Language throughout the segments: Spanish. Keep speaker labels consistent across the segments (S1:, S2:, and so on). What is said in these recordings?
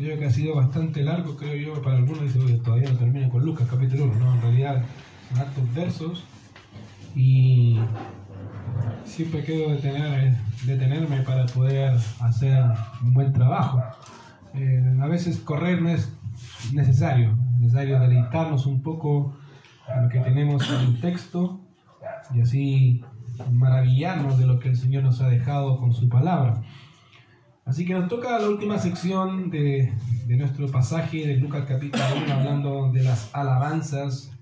S1: Creo que ha sido bastante largo, creo yo, para algunos dice, "Oye, todavía no termina con Lucas capítulo 1, no, en realidad hartos versos y siempre quiero detener, detenerme para poder hacer un buen trabajo. Eh, a veces correr no es necesario, es necesario deleitarnos un poco en lo que tenemos en el texto y así maravillarnos de lo que el Señor nos ha dejado con su palabra. Así que nos toca la última sección de, de nuestro pasaje de Lucas capítulo 1, hablando de las alabanzas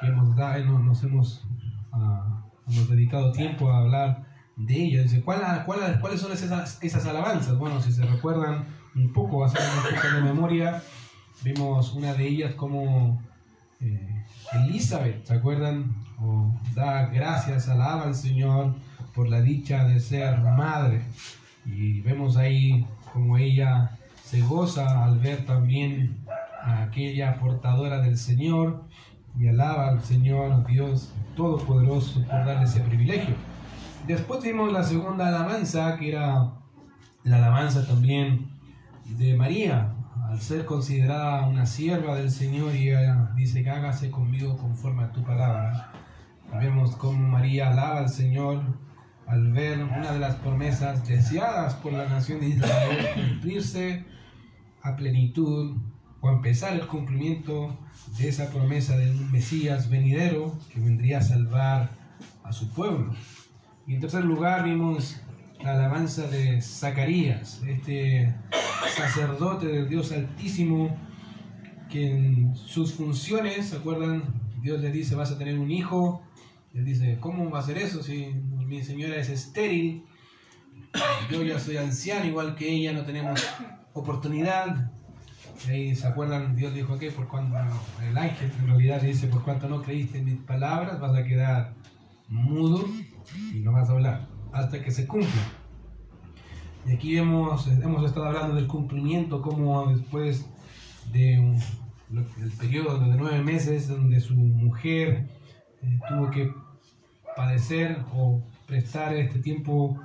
S1: que hemos dado, nos, nos hemos, ah, hemos dedicado tiempo a hablar de ellas. ¿cuál- cuál- ¿cuáles son esas, esas alabanzas? Bueno, si se recuerdan un poco, hacer un poco de memoria, vimos una de ellas como eh, Elizabeth, ¿se acuerdan? O da gracias, alaba al Señor por la dicha de ser madre. Y vemos ahí como ella se goza al ver también a aquella portadora del Señor y alaba al Señor Dios Todopoderoso por darle ese privilegio. Después vimos la segunda alabanza, que era la alabanza también de María, al ser considerada una sierva del Señor y ella dice que hágase conmigo conforme a tu palabra. Vemos cómo María alaba al Señor al ver una de las promesas deseadas por la nación de Israel cumplirse a plenitud o empezar el cumplimiento de esa promesa de un Mesías venidero que vendría a salvar a su pueblo. Y en tercer lugar vimos la alabanza de Zacarías, este sacerdote del Dios Altísimo, que en sus funciones, ¿se acuerdan? Dios le dice, vas a tener un hijo. Él dice, ¿cómo va a ser eso si mi señora es estéril? Yo ya soy anciano, igual que ella, no tenemos oportunidad. Ahí se acuerdan, Dios dijo que por cuanto el ángel en realidad le dice, por cuanto no creíste en mis palabras, vas a quedar mudo y no vas a hablar hasta que se cumpla. Y aquí hemos, hemos estado hablando del cumplimiento, como después de un- periodo de nueve meses donde su mujer eh, tuvo que padecer o prestar este tiempo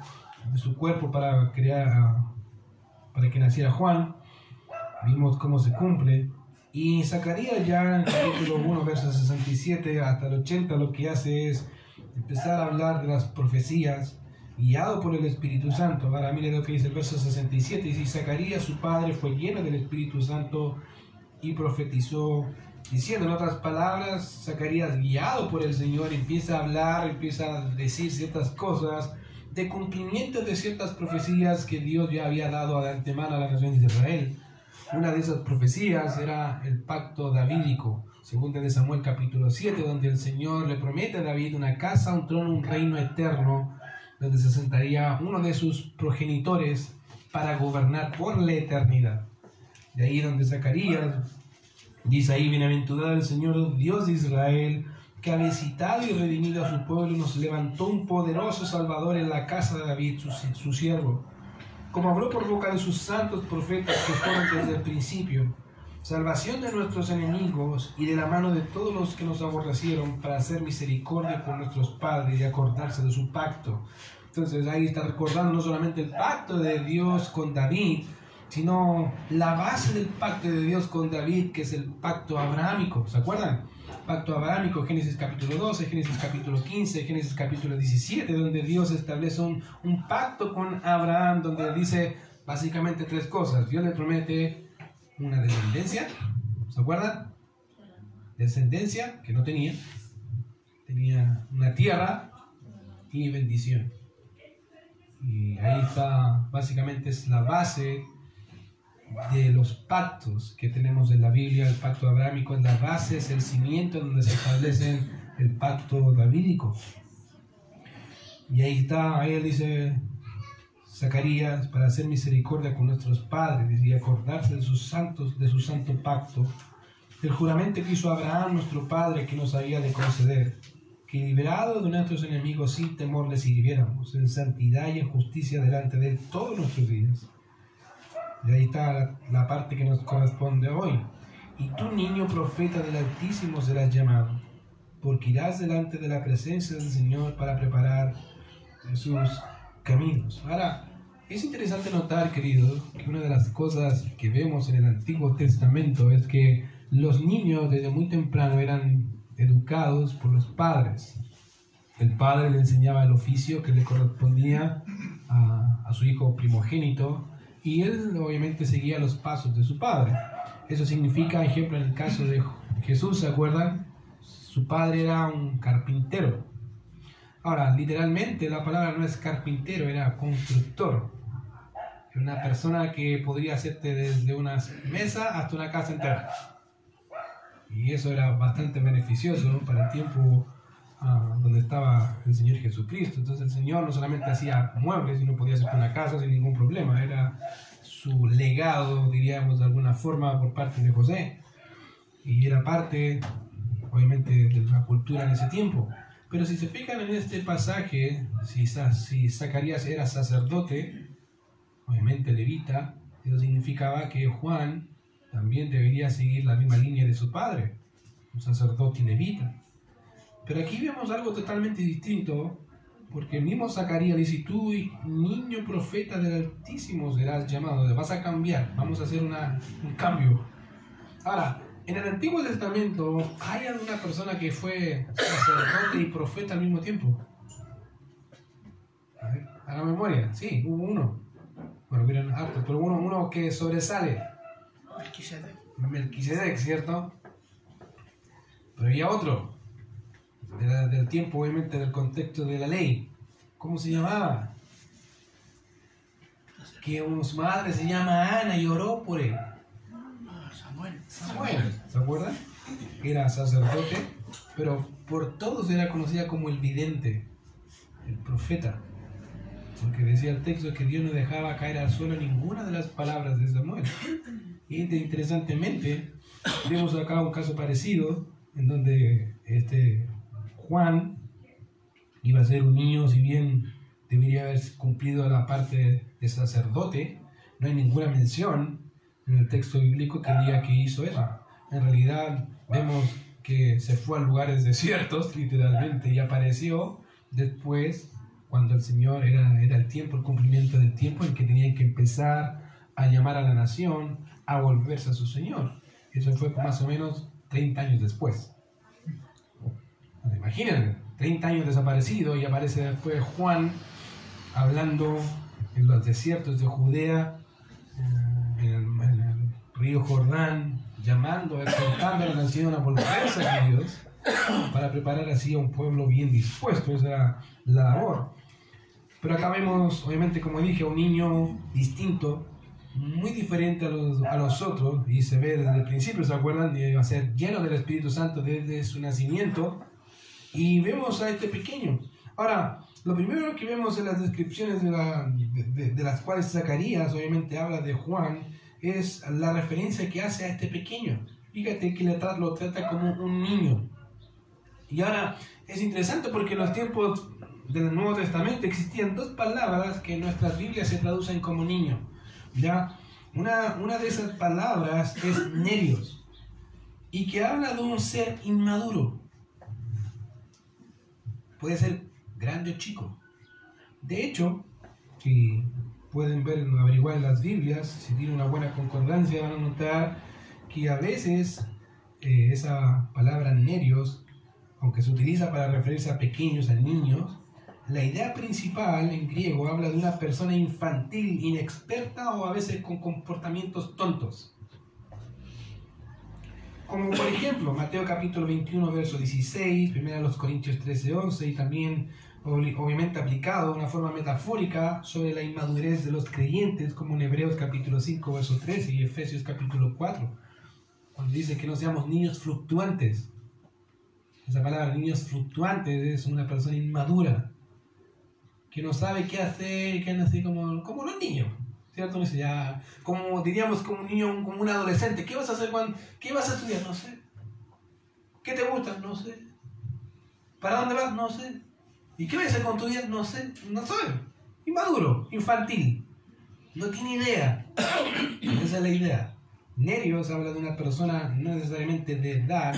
S1: de su cuerpo para crear, para que naciera Juan, vimos cómo se cumple. Y Zacarías ya en el capítulo 1, versos 67 hasta el 80, lo que hace es empezar a hablar de las profecías guiado por el Espíritu Santo. Ahora mire lo que dice el verso 67, dice, "Y Zacarías su padre fue lleno del Espíritu Santo y profetizó, diciendo en otras palabras, Zacarías guiado por el Señor empieza a hablar, empieza a decir ciertas cosas de cumplimiento de ciertas profecías que Dios ya había dado de antemano a la nación de Israel. Una de esas profecías era el pacto davídico, segunda de Samuel capítulo 7, donde el Señor le promete a David una casa, un trono, un reino eterno, donde se sentaría uno de sus progenitores para gobernar por la eternidad. De ahí donde Zacarías dice ahí, bienaventurado el Señor Dios de Israel, que ha visitado y redimido a su pueblo nos levantó un poderoso Salvador en la casa de David, su, siervo como habló por boca de sus santos profetas que fueron desde el principio, salvación de nuestros enemigos y de la mano de todos los que nos aborrecieron para hacer misericordia con nuestros padres y acordarse de su pacto. Entonces ahí está recordando no solamente el pacto de Dios con David, sino la base del pacto de Dios con David, que es el pacto abrahámico. ¿Se acuerdan? Pacto abrahámico, Génesis capítulo 12, Génesis capítulo 15, Génesis capítulo 17, donde Dios establece un, un pacto con Abraham, donde dice básicamente tres cosas. Dios le promete una descendencia, ¿se acuerdan? Descendencia que no tenía, tenía una tierra y bendición. Y ahí está, básicamente es la base de los pactos que tenemos en la Biblia, el pacto abrámico es la base, es el cimiento donde se establece el pacto davídico. Y ahí está, ahí él dice Zacarías, para hacer misericordia con nuestros padres y acordarse de sus santos, de su santo pacto, del juramento que hizo Abraham, nuestro padre, que nos había de conceder, que liberado de nuestros enemigos sin temor le sirviéramos en santidad y en justicia delante de él todos nuestros días. Y ahí está la, parte que nos corresponde hoy. Y tú, niño profeta del Altísimo, serás llamado, porque irás delante de la presencia del Señor para preparar sus caminos. Ahora, Es interesante notar, queridos, que una de las cosas que vemos en el Antiguo Testamento es que los niños desde muy temprano eran educados por los padres. El padre le enseñaba el oficio que le correspondía a, a su hijo primogénito y él obviamente seguía los pasos de su padre. Eso significa, ejemplo, en el caso de Jesús, ¿se acuerdan? Su padre era un carpintero. Ahora, literalmente la palabra no es carpintero, era constructor. Era una persona que podría hacerte desde una mesa hasta una casa entera. Y eso era bastante beneficioso para el tiempo donde estaba el Señor Jesucristo. Entonces el Señor no solamente hacía muebles, sino podía hacer una casa sin ningún problema. Era su legado, diríamos de alguna forma, por parte de José. Y era parte, obviamente, de la cultura en ese tiempo. Pero si se fijan en este pasaje, si, si Zacarías era sacerdote, obviamente levita, eso significaba que Juan también debería seguir la misma línea de su padre, un sacerdote levita. Pero aquí vemos algo totalmente distinto, porque el mismo Zacarías dice, tú, niño profeta del Altísimo, serás llamado, vas a cambiar, vamos a hacer una, un cambio. Ahora, en el Antiguo Testamento, ¿hay alguna persona que fue sacerdote y profeta al mismo tiempo? A ver, a la memoria, sí, hubo uno. Bueno, miren hartos, pero uno, uno que sobresale. Melquisedec. Melquisedec, ¿cierto? Pero había otro, del tiempo, obviamente, del contexto de la ley. ¿Cómo se llamaba? Que su madre se llama Ana y oró por él. Samuel. ¿Se acuerdan? Era sacerdote, pero por todos era conocida como el vidente, el profeta. Porque decía el texto que Dios no dejaba caer al suelo ninguna de las palabras de Samuel. Y interesantemente, vemos acá un caso parecido en donde este Juan iba a ser un niño, si bien debería haber cumplido la parte de sacerdote, no hay ninguna mención en el texto bíblico que diga que hizo eso. En realidad vemos que se fue a lugares desiertos, literalmente, y apareció después cuando el Señor era, era el tiempo, el cumplimiento del tiempo en que tenían que empezar a llamar a la nación a volverse a su Señor. Eso fue más o menos 30 años después. Imagínense, 30 años desaparecido y aparece después Juan hablando en los desiertos de Judea río Jordán, llamando, exhortando a la nación a volverse a Dios, para preparar así a un pueblo bien dispuesto. Esa era la labor. Pero acá vemos, obviamente, como dije, a un niño distinto, muy diferente a los, a los otros, y se ve desde el principio, ¿se acuerdan? De, a ser lleno del Espíritu Santo desde su nacimiento. Y vemos a este pequeño. Ahora, lo primero que vemos en las descripciones de, la, de, las cuales Zacarías obviamente habla de Juan es la referencia que hace a este pequeño. Fíjate que le lo trata como un niño. Y ahora es interesante porque en los tiempos del Nuevo Testamento existían dos palabras que en nuestras Biblias se traducen como niño. ¿ya? Una, una de esas palabras es nerios y que habla de un ser inmaduro. Puede ser grande o chico. De hecho, si pueden ver, averiguar las Biblias, si tienen una buena concordancia van a notar que a veces eh, esa palabra nerios, aunque se utiliza para referirse a pequeños, a niños, la idea principal en griego habla de una persona infantil, inexperta o a veces con comportamientos tontos. Como por ejemplo Mateo capítulo 21, verso 16, 1 Corintios 13, 11 y también obviamente aplicado de una forma metafórica sobre la inmadurez de los creyentes, como en Hebreos capítulo 5, verso 13 y Efesios capítulo 4, cuando dice que no seamos niños fluctuantes. Esa palabra niños fluctuantes es una persona inmadura, que no sabe qué hacer, que así como, como los niños. ¿Cierto? Ya, como diríamos como un niño, como un adolescente, ¿qué vas a hacer cuando, qué vas a estudiar? No sé. ¿Qué te gusta? No sé. ¿Para dónde vas? No sé. ¿Y qué voy a hacer con tu vida? No sé, no soy. Inmaduro, infantil. No tiene idea. Esa es la idea. Nerios habla de una persona no necesariamente de edad,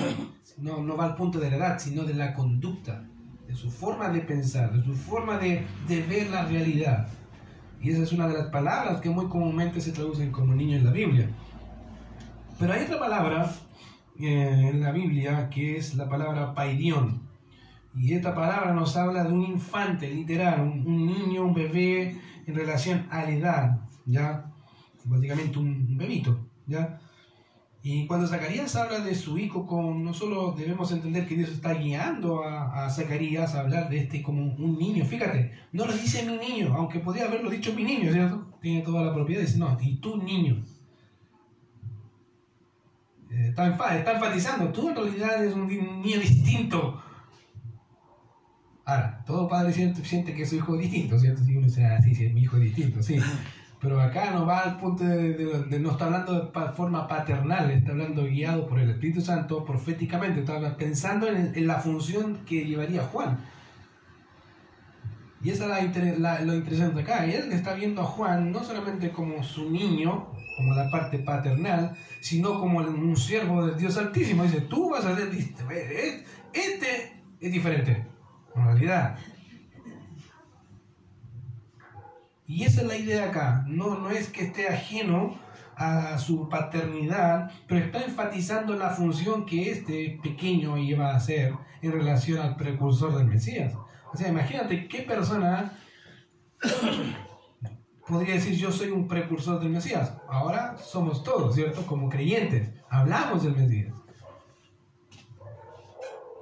S1: no, no va al punto de la edad, sino de la conducta, de su forma de pensar, de su forma de, de ver la realidad. Y esa es una de las palabras que muy comúnmente se traducen como niño en la Biblia. Pero hay otra palabra eh, en la Biblia que es la palabra paidión. Y esta palabra nos habla de un infante, literal, un, un niño, un bebé en relación a la edad, ¿ya? Básicamente un bebito, ¿ya? Y cuando Zacarías habla de su hijo, con, no solo debemos entender que Dios está guiando a, Zacarías a hablar de este como un niño. Fíjate, no le dice mi niño, aunque podría haberlo dicho mi niño, ¿cierto? Tiene toda la propiedad, dice, no, y tú niño. Eh, está, está, enfatizando, tú en realidad eres un niño distinto. Ahora, todo padre siente, siente que su hijo distinto, ¿cierto? Si uno dice, ah, sí, sí, mi hijo es distinto, sí. Pero acá no va al punto de, no está hablando de forma paternal, está hablando guiado por el Espíritu Santo proféticamente, está pensando en, la función que llevaría Juan. Y esa es la, lo interesante acá. Él está viendo a Juan no solamente como su niño, como la parte paternal, sino como un siervo del Dios Altísimo. Dice, tú vas a ser, este es diferente, en realidad. Y esa es la idea acá. No, no es que esté ajeno a su paternidad, pero está enfatizando la función que este pequeño iba a hacer en relación al precursor del Mesías. O sea, imagínate qué persona podría decir yo soy un precursor del Mesías. Ahora somos todos, ¿cierto? Como creyentes, hablamos del Mesías.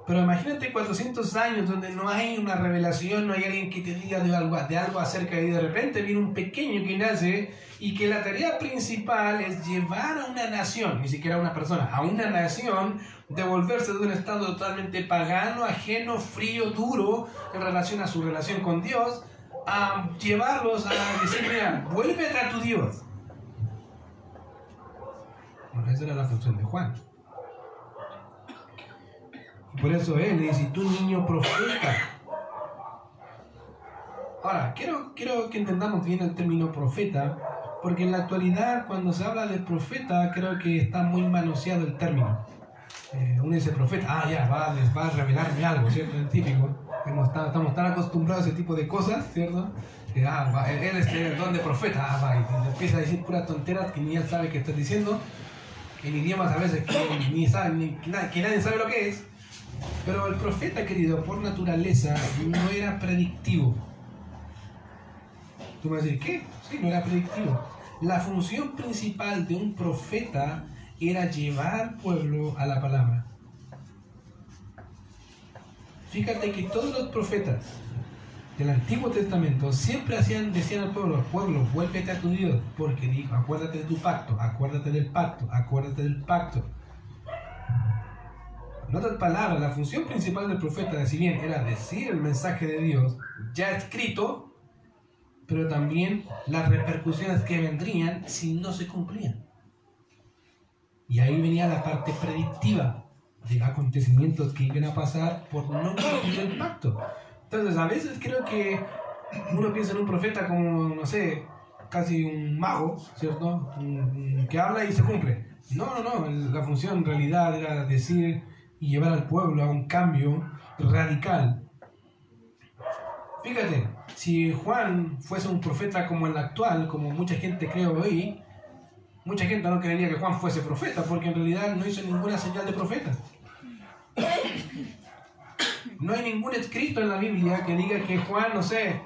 S1: Pero imagínate 400 años donde no hay una revelación, no hay alguien que te diga de algo, de algo acerca de de repente viene un pequeño que nace y que la tarea principal es llevar a una nación, ni siquiera a una persona, a una nación, devolverse de un estado totalmente pagano, ajeno, frío, duro en relación a su relación con Dios, a llevarlos a decir, mira, vuélvete a tu Dios. Bueno, esa era la función de Juan. Por eso él dice, tú niño profeta. Ahora, quiero, quiero que entendamos bien el término profeta, porque en la actualidad cuando se habla de profeta creo que está muy manoseado el término. Eh, uno dice profeta, ah, ya, va, les va a revelarme algo, ¿cierto? Es típico. Estamos tan acostumbrados a ese tipo de cosas, ¿cierto? Que, ah, va, él es el don de profeta, ah, va, y empieza a decir puras tonteras que ni él sabe qué está diciendo, en idiomas a veces que, ni sabe, ni, que nadie sabe lo que es. Pero el profeta, querido, por naturaleza, no era predictivo. Tú me vas a decir, ¿qué? Sí, no era predictivo. La función principal de un profeta era llevar al pueblo a la palabra. Fíjate que todos los profetas del Antiguo Testamento siempre hacían, decían al pueblo, pueblo, vuélvete a tu Dios, porque dijo, acuérdate de tu pacto, acuérdate del pacto, acuérdate del pacto. En otras palabras, la función principal del profeta, si bien era decir el mensaje de Dios ya escrito, pero también las repercusiones que vendrían si no se cumplían. Y ahí venía la parte predictiva de acontecimientos que iban a pasar por no cumplir el pacto. Entonces, a veces creo que uno piensa en un profeta como, no sé, casi un mago, ¿cierto? Que habla y se cumple. No, no, no, la función en realidad era decir y llevar al pueblo a un cambio radical. Fíjate, si Juan fuese un profeta como el actual, como mucha gente cree hoy, mucha gente no creería que Juan fuese profeta, porque en realidad no hizo ninguna señal de profeta. No hay ningún escrito en la Biblia que diga que Juan, no sé,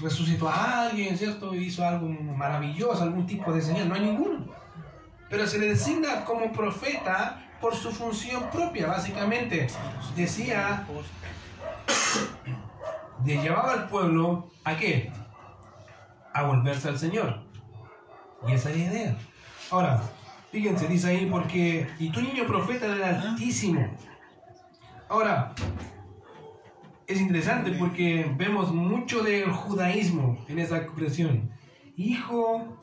S1: resucitó a alguien, ¿cierto? Hizo algo maravilloso, algún tipo de señal. No hay ninguno. Pero se le designa como profeta por su función propia, básicamente. Decía, de llevaba al pueblo a qué? A volverse al Señor. Y esa es la idea. Ahora, fíjense, dice ahí, porque, y tu niño profeta del Altísimo. Ahora, es interesante porque vemos mucho del judaísmo en esa expresión. Hijo,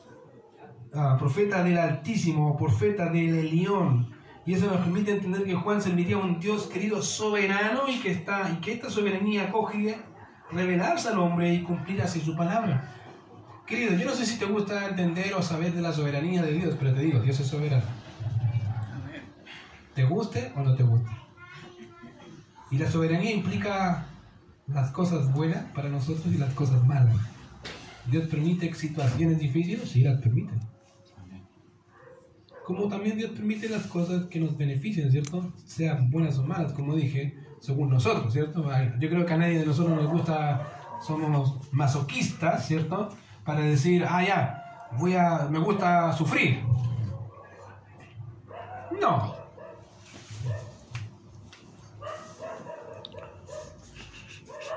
S1: ah, profeta del Altísimo, profeta del León, y eso nos permite entender que Juan serviría a un Dios querido soberano y que, está, y que esta soberanía acoge revelarse al hombre y cumplir así su palabra. Querido, yo no sé si te gusta entender o saber de la soberanía de Dios, pero te digo, Dios es soberano. ¿Te guste o no te guste? Y la soberanía implica las cosas buenas para nosotros y las cosas malas. Dios permite situaciones difíciles, sí las permite. Como también Dios permite las cosas que nos beneficien, ¿cierto? Sean buenas o malas, como dije, según nosotros, ¿cierto? Yo creo que a nadie de nosotros nos gusta, somos masoquistas, ¿cierto? Para decir, ah, ya, voy a, me gusta sufrir. No.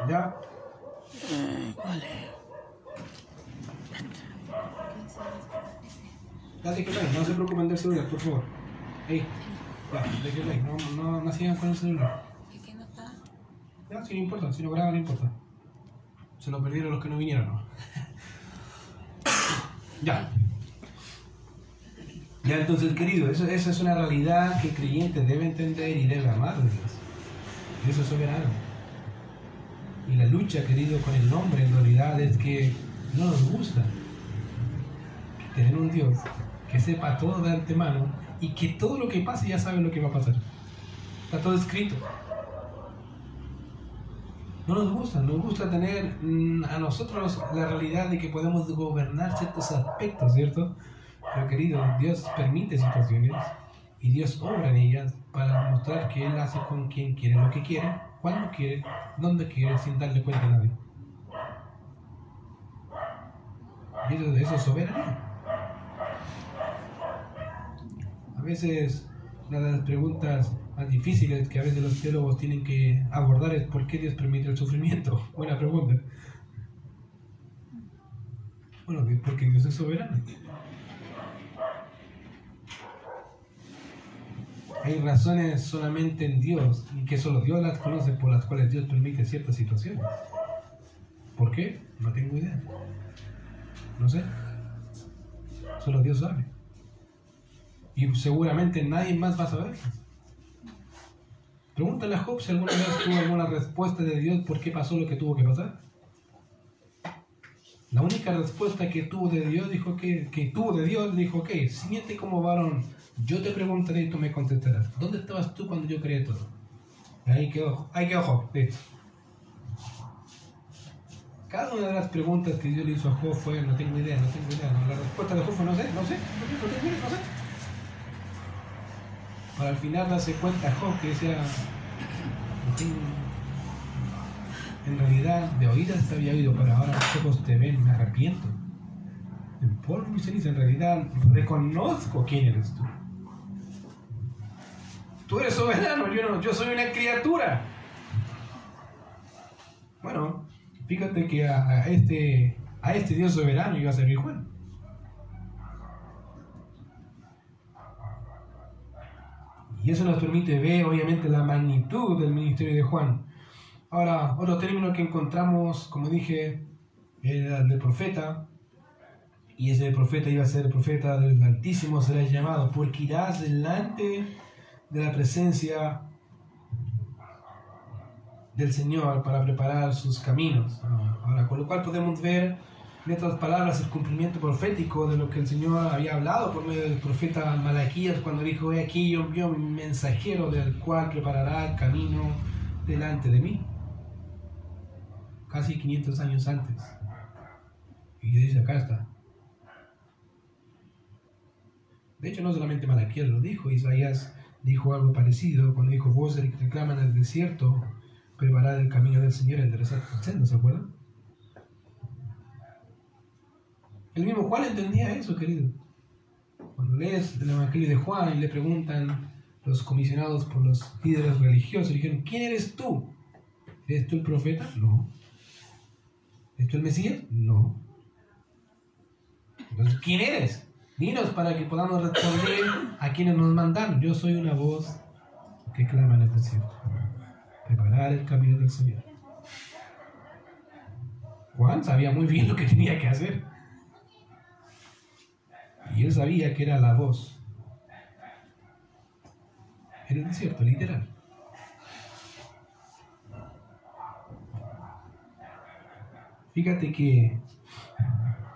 S1: ¿Ya? Vale. Dale que like, no se preocupen del celular, por favor. Ya, dale que like, no, no, no sigan con el celular. ¿Y qué no está? Ya, si no importa, si no graba no importa. Se lo perdieron los que no vinieron, ¿no? ya. Ya, entonces, querido, eso, esa es una realidad que el creyente debe entender y debe amar de Dios. Dios es soberano. Y la lucha, querido, con el nombre en realidad es que no nos gusta tener un Dios sepa todo de antemano y que todo lo que pase ya sabe lo que va a pasar. Está todo escrito. No nos gusta, nos gusta tener mm, a nosotros la realidad de que podemos gobernar ciertos aspectos, ¿cierto? Pero querido, Dios permite situaciones y Dios obra en ellas para mostrar que Él hace con quien quiere lo que quiere, cuando quiere, donde quiere, sin darle cuenta a nadie. Eso, eso es soberanía. Veces una de las preguntas más difíciles que a veces los teólogos tienen que abordar es ¿por qué Dios permite el sufrimiento? Buena pregunta. Bueno, porque Dios es soberano. Hay razones solamente en Dios y que solo Dios las conoce por las cuales Dios permite ciertas situaciones. ¿Por qué? No tengo idea. No sé. Solo Dios sabe. Y seguramente nadie más va a saber. Pregúntale a Job si alguna vez tuvo alguna respuesta de Dios por qué pasó lo que tuvo que pasar. La única respuesta que tuvo de Dios dijo que, que tuvo de Dios dijo, ok, siente como varón, yo te preguntaré y tú me contestarás. ¿Dónde estabas tú cuando yo creé todo? Ahí quedó, ahí quedó Job, Cada una de las preguntas que Dios le hizo a Job fue, no tengo idea, no tengo idea. La respuesta de Job fue, no sé, no sé, no sé, no sé. No sé para al final darse cuenta Job que decía, en realidad de oídas te había oído, pero ahora los ojos te ven, me arrepiento. En polvo y ceniza, en realidad reconozco quién eres tú. Tú eres soberano, yo no, yo soy una criatura. Bueno, fíjate que a, este, a este Dios soberano iba a servir Juan. Y eso nos permite ver, obviamente, la magnitud del ministerio de Juan. Ahora, otro término que encontramos, como dije, era el de profeta. Y ese profeta iba a ser el profeta del Altísimo, será llamado, porque irás delante de la presencia del Señor para preparar sus caminos. Ahora, con lo cual podemos ver en otras palabras, el cumplimiento profético de lo que el Señor había hablado por medio del profeta Malaquías cuando dijo, he aquí yo envío mi mensajero del cual preparará el camino delante de mí. Casi 500 años antes. Y dice, acá está. De hecho, no solamente Malaquías lo dijo, Isaías dijo algo parecido cuando dijo, voces que reclaman el desierto, preparar el camino del Señor, enderezar ¿se acuerdan? El mismo Juan entendía eso, querido. Cuando lees el Evangelio de Juan y le preguntan los comisionados por los líderes religiosos, le dijeron, ¿quién eres tú? ¿Eres tú el profeta? No. ¿Eres tú el Mesías? No. Entonces, ¿quién eres? Dinos para que podamos responder a quienes nos mandan. Yo soy una voz que clama en el desierto. Preparar el camino del Señor. Juan sabía muy bien lo que tenía que hacer. Y él sabía que era la voz. En el desierto, literal. Fíjate que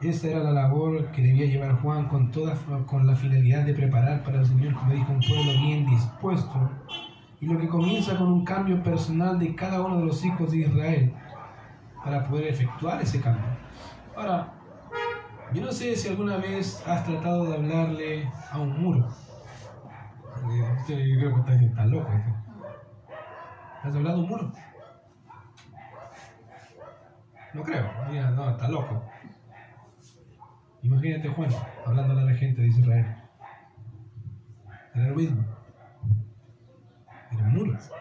S1: esa era la labor que debía llevar Juan con, toda, con la finalidad de preparar para el Señor, como dijo, un pueblo bien dispuesto. Y lo que comienza con un cambio personal de cada uno de los hijos de Israel para poder efectuar ese cambio. Ahora, Yo no sé si alguna vez has tratado de hablarle a un muro. Yo creo que estás, estás loco. ¿Has hablado a un muro? No creo. No, está loco. Imagínate Juan hablándole a la gente de Israel. Era lo mismo. Eran muros.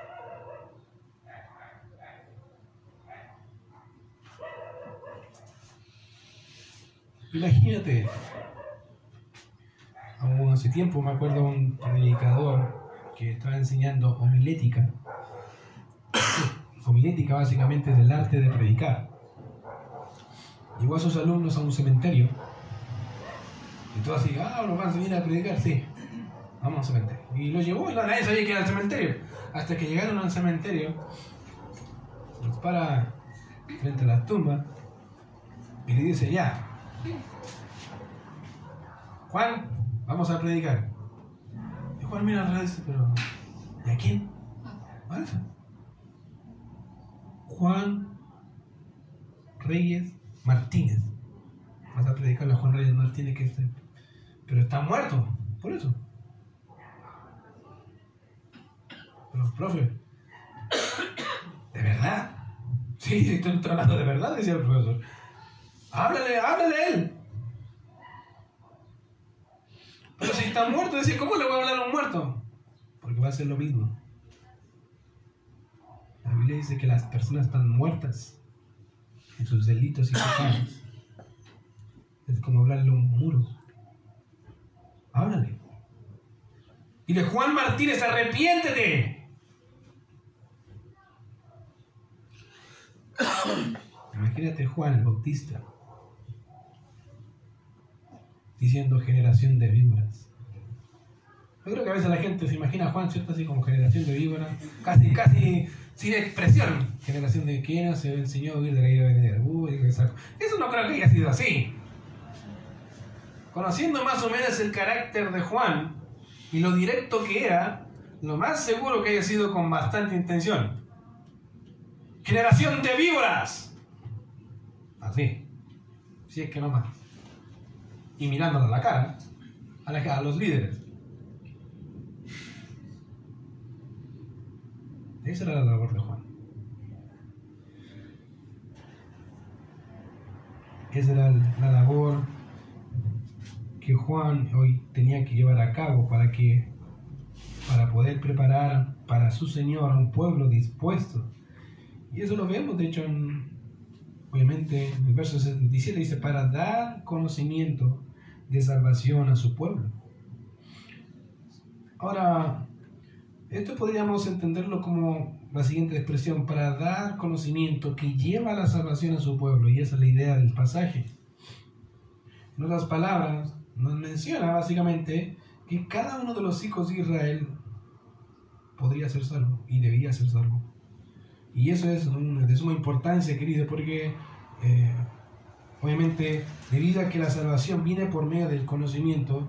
S1: Imagínate, hace tiempo me acuerdo un predicador que estaba enseñando homilética. homilética básicamente es el arte de predicar. Llevó a sus alumnos a un cementerio. Y todos así, ah, ¿nos van a venir a predicar? Sí, vamos al cementerio. Y lo llevó y nadie sabía que era el cementerio. Hasta que llegaron al cementerio, los para frente a las tumbas y le dice, ya, Juan, vamos a predicar. Y Juan mira al dice, pero ¿y a quién? Juan Reyes Martínez. Vas a predicarle a Juan Reyes Martínez que este, pero está muerto, por eso. Pero, profe, ¿de verdad? Sí, estoy hablando de verdad, decía el profesor. Háblale, háblale a él. Pero si está muerto, dice, ¿cómo le voy a hablar a un muerto? Porque va a ser lo mismo. La Biblia dice que las personas están muertas en sus delitos y pecados. Es como hablarle a un muro. Háblale. de Juan Martínez, arrepiéntete. Imagínate Juan el Bautista diciendo generación de víboras. Yo creo que a veces la gente se imagina a Juan, ¿cierto? Así como generación de víboras, casi, casi sin expresión. Generación de quién se enseñó a huir de la ira venidera. Eso no creo que haya sido así. Conociendo más o menos el carácter de Juan y lo directo que era, lo más seguro que haya sido con bastante intención. Generación de víboras. Así. Si es que no más y mirándole a la cara a, los líderes. Esa era la labor de Juan. Esa era la labor que Juan hoy tenía que llevar a cabo para que para poder preparar para su Señor a un pueblo dispuesto. Y eso lo vemos, de hecho, en, obviamente, en el verso 77 dice, para dar conocimiento de salvación a su pueblo. Ahora, esto podríamos entenderlo como la siguiente expresión, para dar conocimiento que lleva la salvación a su pueblo, y esa es la idea del pasaje. En otras palabras, nos menciona básicamente que cada uno de los hijos de Israel podría ser salvo y debía ser salvo. Y eso es de suma importancia, querido, porque eh, Obviamente, debido a que la salvación viene por medio del conocimiento,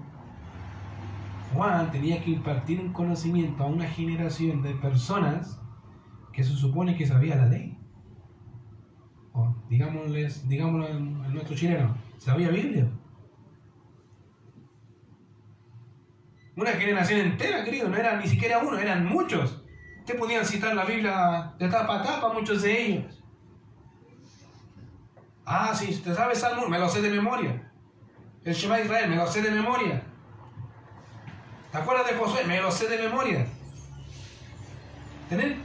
S1: Juan tenía que impartir un conocimiento a una generación de personas que se supone que sabía la ley. O digámosles, digámoslo en, nuestro chileno, sabía Biblia. Una generación entera, querido, no eran ni siquiera uno, eran muchos. Ustedes podían citar la Biblia de tapa a tapa, muchos de ellos. Ah, sí, ¿te sabes Salmo? Me lo sé de memoria. El Shema Israel, me lo sé de memoria. ¿Te acuerdas de Josué? Me lo sé de memoria. Tener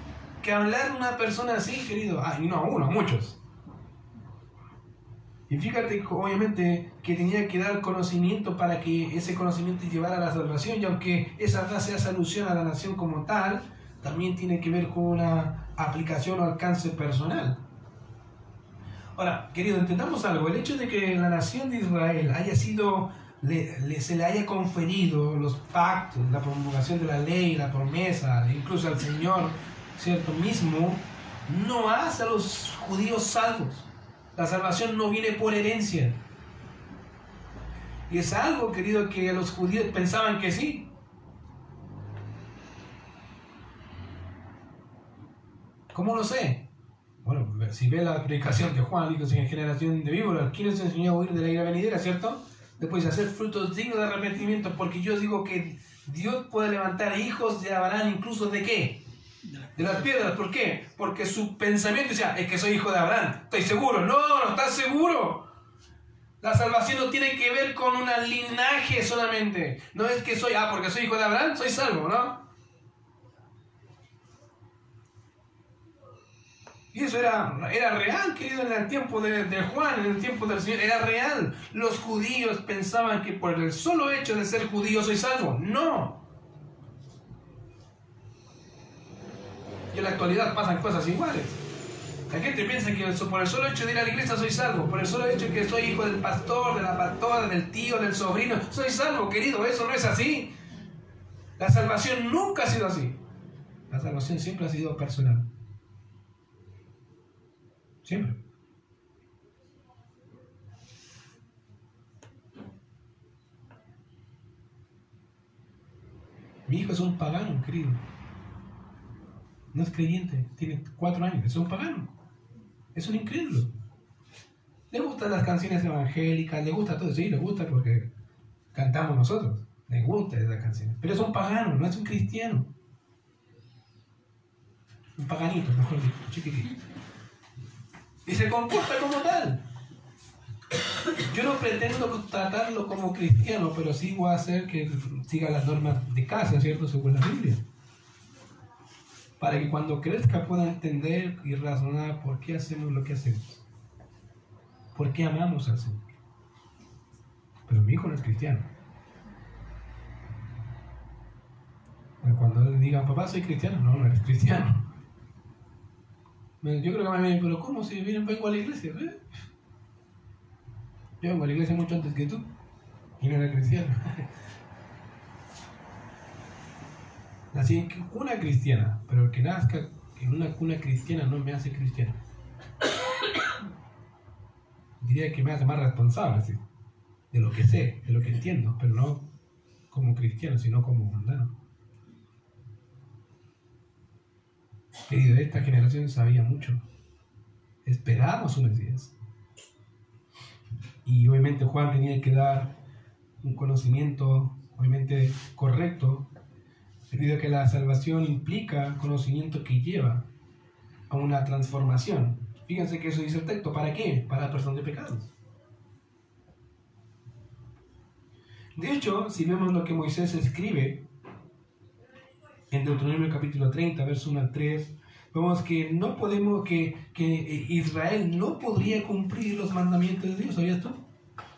S1: que hablar una persona así, querido. Ah, no uno, muchos. Y fíjate, obviamente, que tenía que dar conocimiento para que ese conocimiento llevara a la salvación. Y aunque esa frase hace alusión a la nación como tal, también tiene que ver con una aplicación o alcance personal. Ahora, querido, entendamos algo. El hecho de que la nación de Israel haya sido, se le haya conferido los pactos, la promulgación de la ley, la promesa, incluso al Señor, ¿cierto? Mismo, no hace a los judíos salvos. La salvación no viene por herencia. Y es algo, querido, que los judíos pensaban que sí. ¿Cómo lo sé? Bueno, si ve la predicación de Juan, dice en generación de víboras, ¿quién les enseñó a huir de la ira venidera, cierto? Después de hacer frutos dignos de arrepentimiento, porque yo digo que Dios puede levantar hijos de Abraham incluso de qué? De las piedras. ¿Por qué? Porque su pensamiento decía, es que soy hijo de Abraham. ¿Estoy seguro? No, no estás seguro. La salvación no tiene que ver con un linaje solamente. No es que soy, ah, porque soy hijo de Abraham, soy salvo, ¿no? Y eso era, era real, querido, en el tiempo de, de, Juan, en el tiempo del Señor, era real. Los judíos pensaban que por el solo hecho de ser judío soy salvo. No. Y en la actualidad pasan cosas iguales. La gente piensa que por el solo hecho de ir a la iglesia soy salvo, por el solo hecho de que soy hijo del pastor, de la pastora, del tío, del sobrino, soy salvo, querido. Eso no es así. La salvación nunca ha sido así. La salvación siempre ha sido personal. Siempre. Mi hijo es un pagano, querido. No es creyente, tiene cuatro años, es un pagano. Es un incrédulo. Le gustan las canciones evangélicas, le gusta todo, sí, le gusta porque cantamos nosotros. Le gusta esas canciones. Pero es un pagano, no es un cristiano. Un paganito, mejor dicho, chiquitito y se comporta como tal. Yo no pretendo tratarlo como cristiano, pero sí voy a hacer que siga las normas de casa, ¿cierto? Según la Biblia. Para que cuando crezca pueda entender y razonar por qué hacemos lo que hacemos. ¿Por qué amamos al Señor? Pero mi hijo no es cristiano. Cuando le digan, papá, soy cristiano, no, no eres cristiano. Yo creo que me pero ¿cómo si vienen, vengo a la iglesia? ¿eh? Yo vengo a la iglesia mucho antes que tú. Y no era cristiano. Nací en cuna cristiana, pero que nazca en una cuna cristiana no me hace cristiano. Diría que me hace más responsable, ¿sí? de lo que sé, de lo que entiendo, pero no como cristiano, sino como mundano. Querido, esta generación sabía mucho. Esperábamos un Mesías. Y obviamente Juan tenía que dar un conocimiento, obviamente, correcto, debido a que la salvación implica conocimiento que lleva a una transformación. Fíjense que eso dice el texto. ¿Para qué? Para la de pecados. De hecho, si vemos lo que Moisés escribe en Deuteronomio capítulo 30, verso 1 al 3, vemos que no podemos, que, que Israel no podría cumplir los mandamientos de Dios, ¿sabías tú?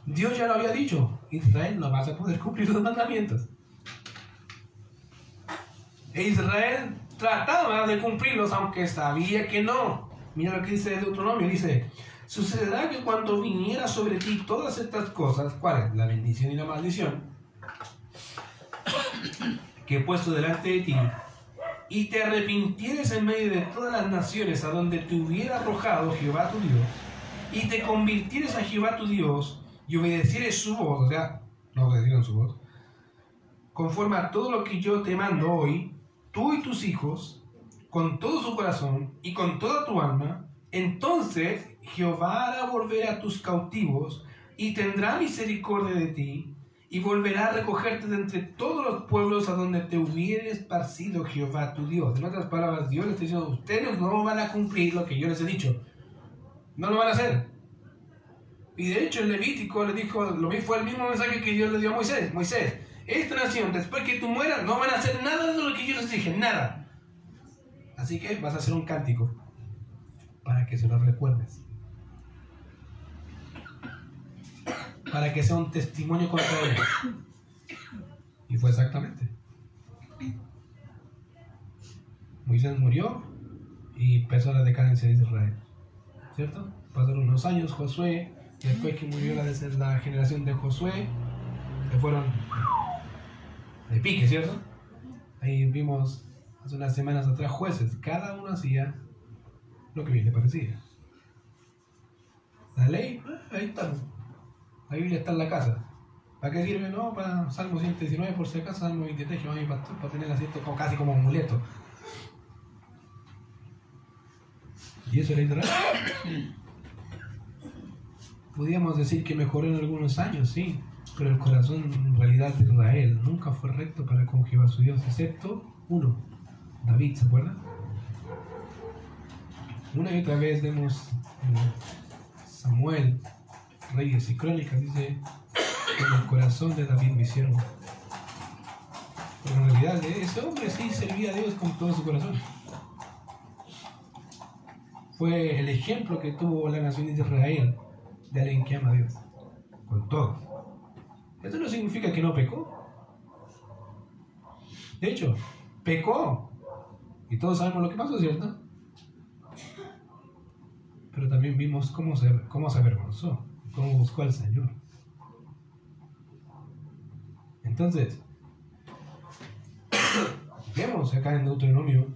S1: Dios ya lo había dicho, Israel no vas a poder cumplir los mandamientos. E Israel trataba de cumplirlos aunque sabía que no. Mira lo que dice Deuteronomio, dice, sucederá que cuando viniera sobre ti todas estas cosas, ¿cuál es? La bendición y la maldición, que he puesto delante de ti, y te arrepintieres en medio de todas las naciones a donde te hubiera arrojado Jehová tu Dios, y te convirtieres a Jehová tu Dios, y obedecieres su voz, o sea, no obedecieron su voz, conforme a todo lo que yo te mando hoy, tú y tus hijos, con todo su corazón y con toda tu alma, entonces Jehová hará volver a tus cautivos y tendrá misericordia de ti y volverá a recogerte de entre todos los pueblos a donde te hubiere esparcido Jehová tu Dios. En otras palabras, Dios les está diciendo, ustedes no van a cumplir lo que yo les he dicho. No lo van a hacer. Y de hecho el Levítico le dijo, lo mismo fue el mismo mensaje que Dios le dio a Moisés. Moisés, esta nación, después que tú mueras, no van a hacer nada de lo que yo les dije, nada. Así que vas a hacer un cántico para que se lo recuerdes. Para que sea un testimonio contra ellos. Y fue exactamente. Moisés murió y empezó la decadencia de Israel. ¿Cierto? Pasaron unos años, Josué, después que murió la, la generación de Josué, se fueron de pique, ¿cierto? Ahí vimos hace unas semanas atrás jueces, cada uno hacía lo que bien le parecía. La ley, ah, ahí está, la Biblia está en la casa. ¿Para qué sirve? No, para Salmo 119 por si acaso, Salmo 23, yo mi pastor, para tener asiento como, casi como amuleto. Y eso era Israel. Podríamos decir que mejoró en algunos años, sí, pero el corazón en realidad de Israel nunca fue recto para con Jehová su Dios, excepto uno, David, ¿se acuerdan? Una y otra vez vemos Samuel, Reyes y Crónicas, dice, en el corazón de David me hicieron. Pero en realidad ese hombre sí servía a Dios con todo su corazón. Fue el ejemplo que tuvo la nación de Israel de alguien que ama a Dios, con todo. Esto no significa que no pecó. De hecho, pecó. Y todos sabemos lo que pasó, ¿cierto? Pero también vimos cómo se, cómo se avergonzó, cómo buscó al Señor. Entonces, vemos acá en Deuteronomio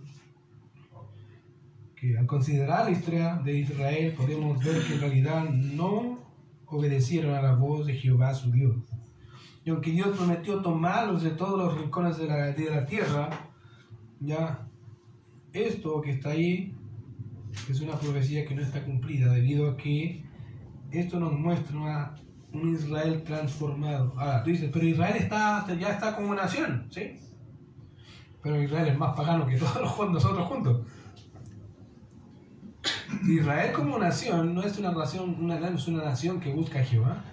S1: que al considerar la historia de Israel podemos ver que en realidad no obedecieron a la voz de Jehová su Dios. Y aunque Dios prometió tomarlos de todos los rincones de la, de la tierra, ya esto que está ahí es una profecía que no está cumplida debido a que esto nos muestra un Israel transformado. Ahora, tú dices, pero Israel está, ya está como nación, ¿sí? Pero Israel es más pagano que todos nosotros juntos. Israel como nación no es una nación, una, es una nación que busca a Jehová.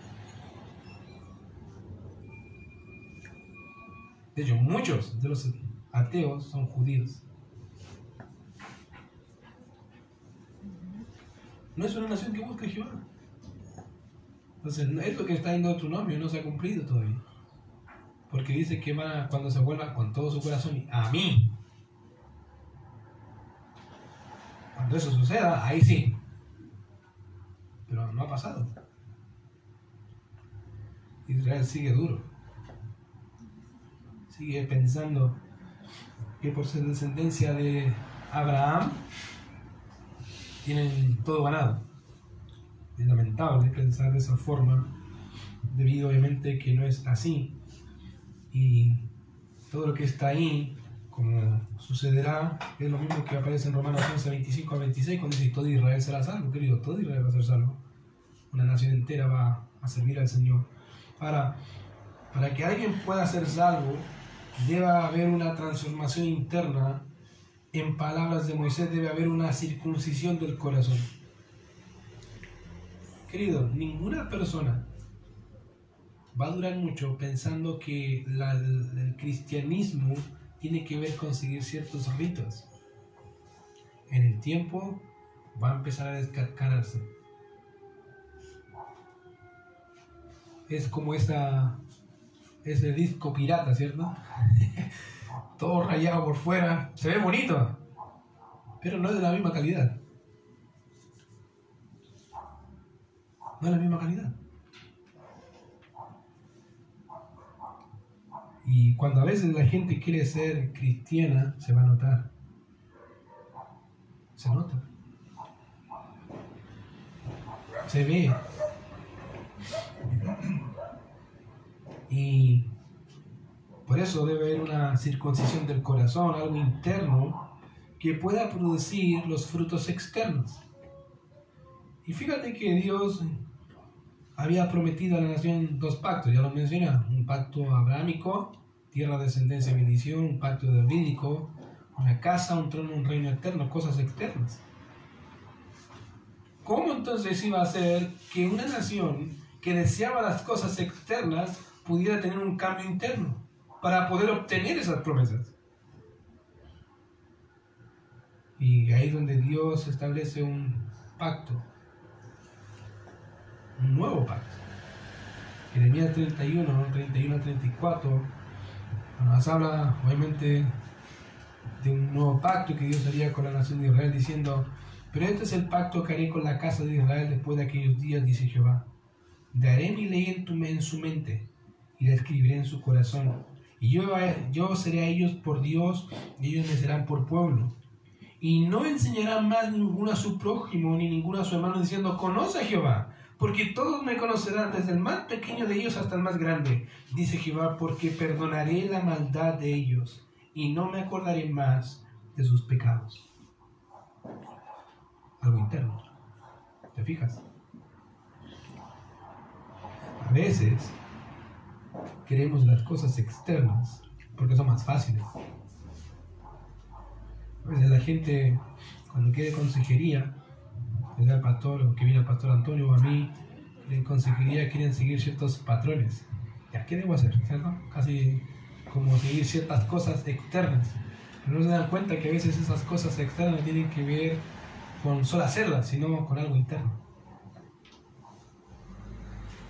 S1: De hecho, muchos de los ateos son judíos. No es una nación que busca a Jehová. Entonces, esto que está en Deuteronomio no se ha cumplido todavía. Porque dice que va cuando se vuelva con todo su corazón a mí. Cuando eso suceda, ahí sí. Pero no ha pasado. Israel sigue duro. Sigue pensando que por ser descendencia de Abraham tienen todo ganado. Es lamentable pensar de esa forma, debido obviamente que no es así. Y todo lo que está ahí como sucederá, es lo mismo que aparece en Romanos 11, 25 a 26, cuando dice, todo Israel será salvo, querido, todo Israel va a ser salvo. Una nación entera va a servir al Señor. Ahora, para que alguien pueda ser salvo, debe haber una transformación interna. En palabras de Moisés, debe haber una circuncisión del corazón. Querido, ninguna persona va a durar mucho pensando que el cristianismo tiene que ver con seguir ciertos ritos. En el tiempo va a empezar a descarcarse. Es como esa, ese disco pirata, ¿cierto? Todo rayado por fuera. Se ve bonito, pero no es de la misma calidad. No es la misma calidad. Y cuando a veces la gente quiere ser cristiana, se va a notar. Se nota. Se ve. Y por eso debe haber una circuncisión del corazón, algo interno, que pueda producir los frutos externos. Y fíjate que Dios había prometido a la nación dos pactos, ya lo mencioné, un pacto abrámico tierra, descendencia, bendición, un pacto davídico, una casa, un trono, un reino eterno, cosas externas. ¿Cómo entonces iba a ser que una nación que deseaba las cosas externas pudiera tener un cambio interno para poder obtener esas promesas? Y ahí es donde Dios establece un pacto, un nuevo pacto. Jeremías 31, 31 34 nos habla obviamente de un nuevo pacto que Dios haría con la nación de Israel diciendo, pero este es el pacto que haré con la casa de Israel después de aquellos días, dice Jehová. Daré mi ley en, tu, en su mente y la escribiré en su corazón. Y yo, yo seré a ellos por Dios y ellos me serán por pueblo. Y no enseñarán más ninguno a su prójimo ni ninguno a su hermano diciendo, conoce a Jehová, porque todos me conocerán, desde el más pequeño de ellos hasta el más grande, dice Jehová, porque perdonaré la maldad de ellos y no me acordaré más de sus pecados. algo interno. ¿Te fijas? A veces queremos las cosas externas porque son más fáciles. A veces la gente cuando quiere consejería, sea el pastor o que viene el pastor Antonio o a mí, en consejería quieren seguir ciertos patrones. ¿Ya qué debo hacer? ¿Cierto? Casi como seguir ciertas cosas externas. Pero no se dan cuenta que a veces esas cosas externas tienen que ver con solo hacerlas, sino con algo interno.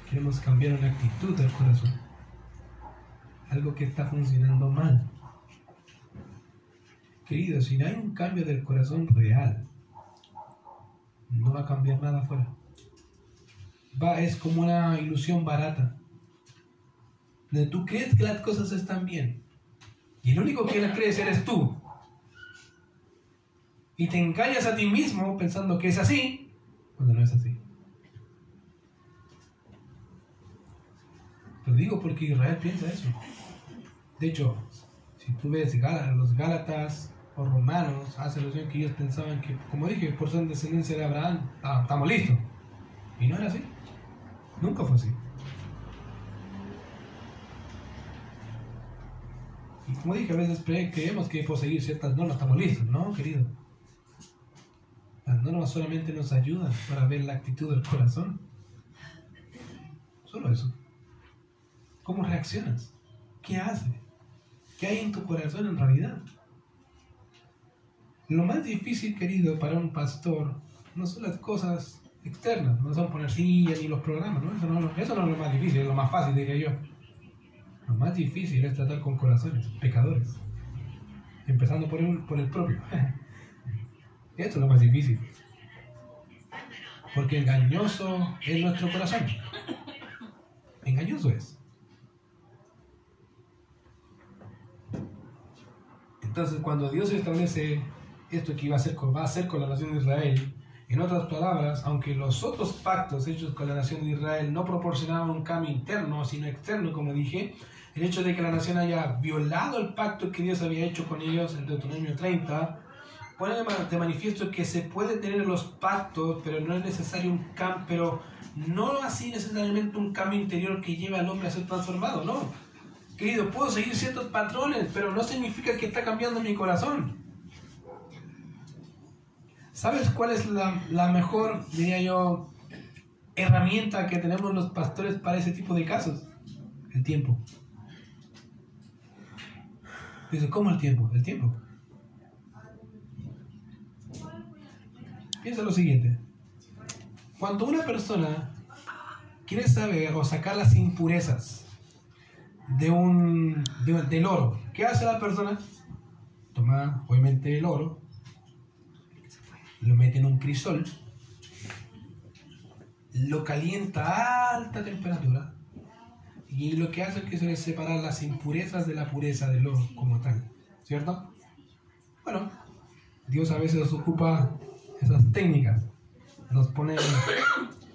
S1: Queremos cambiar una actitud del corazón. Algo que está funcionando mal. Querido, si no hay un cambio del corazón real, no va a cambiar nada afuera. Va, es como una ilusión barata. De tú crees que las cosas están bien. Y el único que las crees eres tú. Y te engañas a ti mismo pensando que es así, cuando no es así. Lo digo porque Israel piensa eso. De hecho, si tú ves los Gálatas, romanos hace alusión que ellos pensaban que, como dije, por ser descendencia de Abraham, ah, estamos listos. Y no era así. Nunca fue así. Y como dije, a veces creemos que por seguir ciertas normas estamos listos. No, querido. Las normas solamente nos ayudan para ver la actitud del corazón. Solo eso. ¿Cómo reaccionas? ¿Qué hace? ¿Qué hay en tu corazón en realidad? Lo más difícil, querido, para un pastor no son las cosas externas, no son poner sillas ni los programas, ¿no? Eso, no, es lo más difícil, es lo más fácil, diría yo. Lo más difícil es tratar con corazones, pecadores. Empezando por el, por el propio. Eso es lo más difícil. Porque engañoso es nuestro corazón. Engañoso es. Entonces, cuando Dios establece esto que iba a, ser, va a hacer con la nación de Israel. En otras palabras, aunque los otros pactos hechos con la nación de Israel no proporcionaban un cambio interno, sino externo, como dije, el hecho de que la nación haya violado el pacto que Dios había hecho con ellos en Deuteronomio 30, pone de manifiesto que se puede tener los pactos, pero no es necesario un cambio, pero no así necesariamente un cambio interior que lleve al hombre a ser transformado, no. Querido, puedo seguir ciertos patrones, pero no significa que está cambiando mi corazón. ¿Sabes cuál es la, mejor, diría yo, herramienta que tenemos los pastores para ese tipo de casos? El tiempo. Dice, ¿cómo el tiempo? El tiempo. Piensa lo siguiente. Cuando una persona quiere saber o sacar las impurezas de un, del oro, ¿qué hace la persona? Toma, obviamente, el oro, lo mete en un crisol, lo calienta a alta temperatura y lo que hace es que se separar las impurezas de la pureza del oro como tal, ¿cierto? Bueno, Dios a veces ocupa esas técnicas, nos pone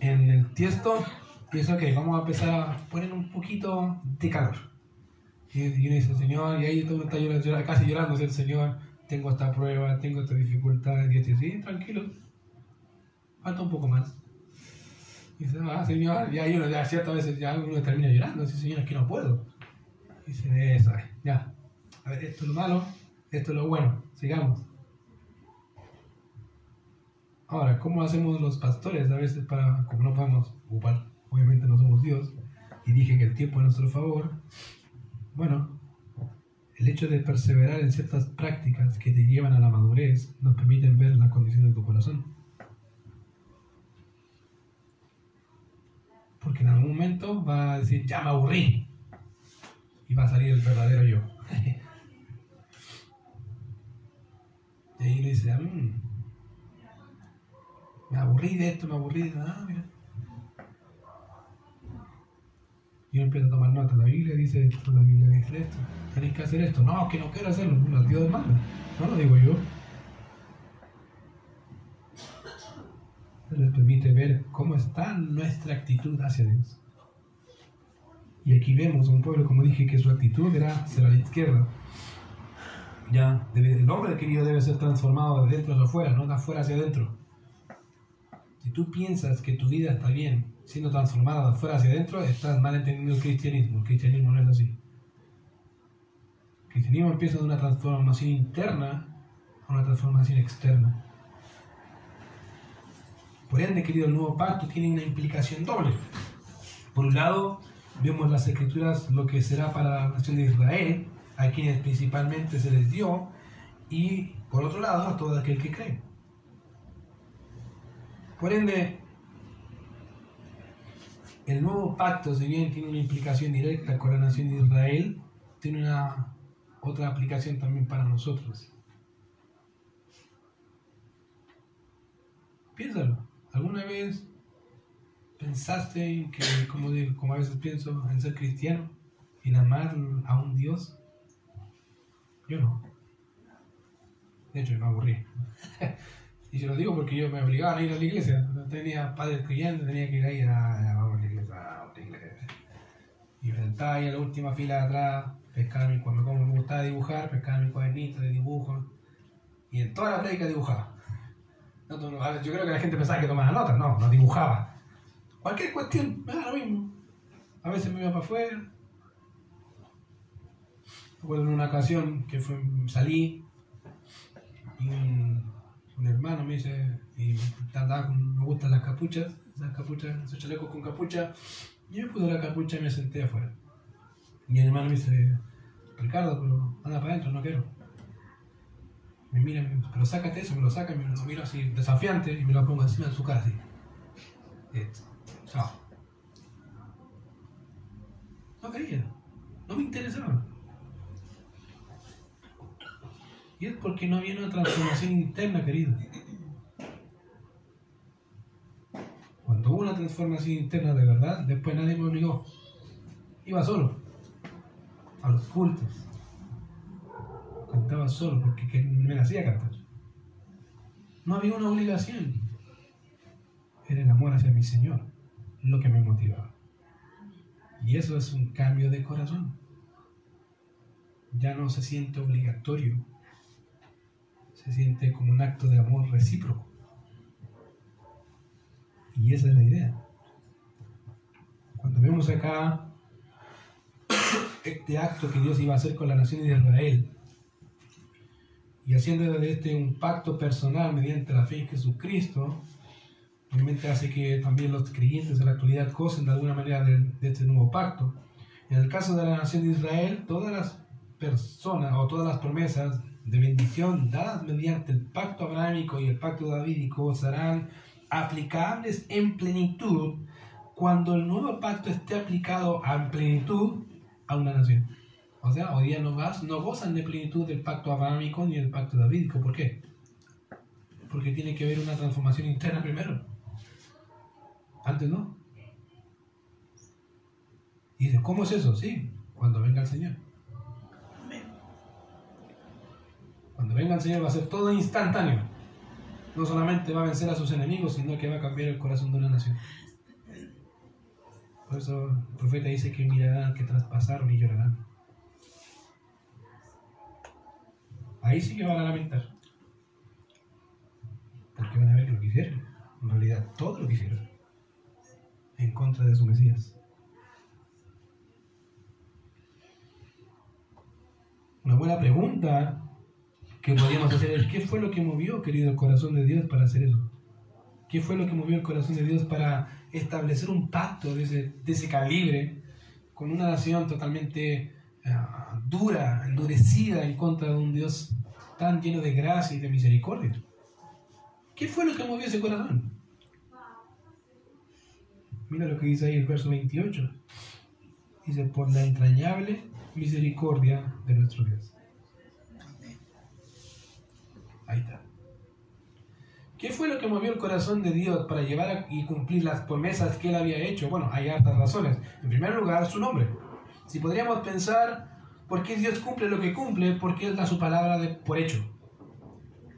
S1: en el tiesto y dice, ok, vamos a empezar a poner un poquito de calor. Y, uno dice, Señor, y ahí todo está llorando, casi llorando, el Señor, tengo esta prueba, tengo esta dificultad, y dice, sí, tranquilo, falta un poco más. Y dice, ah, señor, y ahí uno, ya ciertas veces ya uno termina llorando, dice, señor, es que no puedo. Y dice, eso, ya, a ver, esto es lo malo, esto es lo bueno, sigamos. Ahora, ¿cómo hacemos los pastores a veces para, como no podemos ocupar, obviamente no somos Dios, y dije que el tiempo es a nuestro favor, bueno, el hecho de perseverar en ciertas prácticas que te llevan a la madurez nos permiten ver la condición de tu corazón. Porque en algún momento va a decir, ya me aburrí. Y va a salir el verdadero yo. y ahí le dice, mm, me aburrí de esto, me aburrí de... Ah, mira. Y uno empieza a tomar nota. La Biblia dice esto, la Biblia dice esto. Tenéis que hacer esto. No, que no quiero hacerlo. Dios Dios demanda. No lo digo yo. Les permite ver cómo está nuestra actitud hacia Dios. Y aquí vemos un pueblo, como dije, que su actitud era hacia la izquierda. Ya, el hombre querido debe ser transformado de dentro hacia afuera, no de afuera hacia adentro. Si tú piensas que tu vida está bien, siendo transformada de afuera hacia adentro, estás mal entendiendo el cristianismo. El cristianismo no es así. El cristianismo empieza de una transformación interna a una transformación externa. Por ende, querido, el nuevo pacto tiene una implicación doble. Por un lado, vemos las escrituras lo que será para la nación de Israel, a quienes principalmente se les dio, y por otro lado, a todo aquel que cree. Por ende, el nuevo pacto, si bien tiene una implicación directa con la nación de Israel, tiene una otra aplicación también para nosotros. Piénsalo. ¿Alguna vez pensaste en que, como, como a veces pienso, en ser cristiano, en amar a un Dios? Yo no. De hecho, me aburrí. y se lo digo porque yo me obligaba a ir a la iglesia. Tenía padres creyentes, tenía que ir a, Y sentaba en la última fila de atrás, pescaba mi, cuando me gustaba dibujar, pescaba mi cuadernito de dibujo. Y en toda la prédica dibujaba. yo creo que la gente pensaba que tomaba notas, no, no dibujaba. Cualquier cuestión, me da lo mismo. A veces me iba para afuera. Recuerdo en una ocasión que fue, salí y un, hermano me dice, y andaba me gustan las capuchas, esas capuchas, esos chalecos con capucha, yo puse la capucha y me senté afuera. El hermano me dice, Ricardo, pero anda para adentro, no quiero. Me mira, me pero sácate eso, me lo saca, me lo miro así desafiante y me lo pongo encima de su cara así. Chao. No quería, no me interesaba. Y es porque no había una transformación interna, querido. Cuando hubo una transformación interna de verdad, después nadie me obligó. Iba solo a los cultos. Cantaba solo porque me hacía cantar. No había una obligación. Era el amor hacia mi Señor lo que me motivaba. Y eso es un cambio de corazón. Ya no se siente obligatorio se siente como un acto de amor recíproco. Y esa es la idea. Cuando vemos acá este acto que Dios iba a hacer con la nación de Israel, y haciendo de este un pacto personal mediante la fe en Jesucristo, obviamente hace que también los creyentes en la actualidad gocen de alguna manera de, de este nuevo pacto. En el caso de la nación de Israel, todas las personas o todas las promesas de bendición dadas mediante el pacto abrahámico y el pacto davídico serán aplicables en plenitud cuando el nuevo pacto esté aplicado en plenitud a una nación. O sea, hoy día no, no gozan de plenitud del pacto abrahámico ni del pacto davídico. ¿Por qué? Porque tiene que haber una transformación interna primero. Antes no. Y dice, ¿cómo es eso? Sí, cuando venga el Señor. Cuando venga el Señor va a ser todo instantáneo. No solamente va a vencer a sus enemigos, sino que va a cambiar el corazón de una nación. Por eso el profeta dice que mirarán, que traspasaron y llorarán. Ahí sí que van a lamentar. Porque van a ver lo que hicieron. En realidad, todo lo que hicieron. En contra de su Mesías. Una buena pregunta que podríamos hacer es, ¿qué fue lo que movió, querido, el corazón de Dios para hacer eso? ¿Qué fue lo que movió el corazón de Dios para establecer un pacto de ese, de ese calibre con una nación totalmente uh, dura, endurecida en contra de un Dios tan lleno de gracia y de misericordia? ¿Qué fue lo que movió ese corazón? Mira lo que dice ahí el verso 28. Dice, por la entrañable misericordia de nuestro Dios. ¿Qué fue lo que movió el corazón de Dios para llevar y cumplir las promesas que Él había hecho? Bueno, hay hartas razones. En primer lugar, su nombre. Si podríamos pensar por qué Dios cumple lo que cumple, porque Él da su palabra de, por hecho.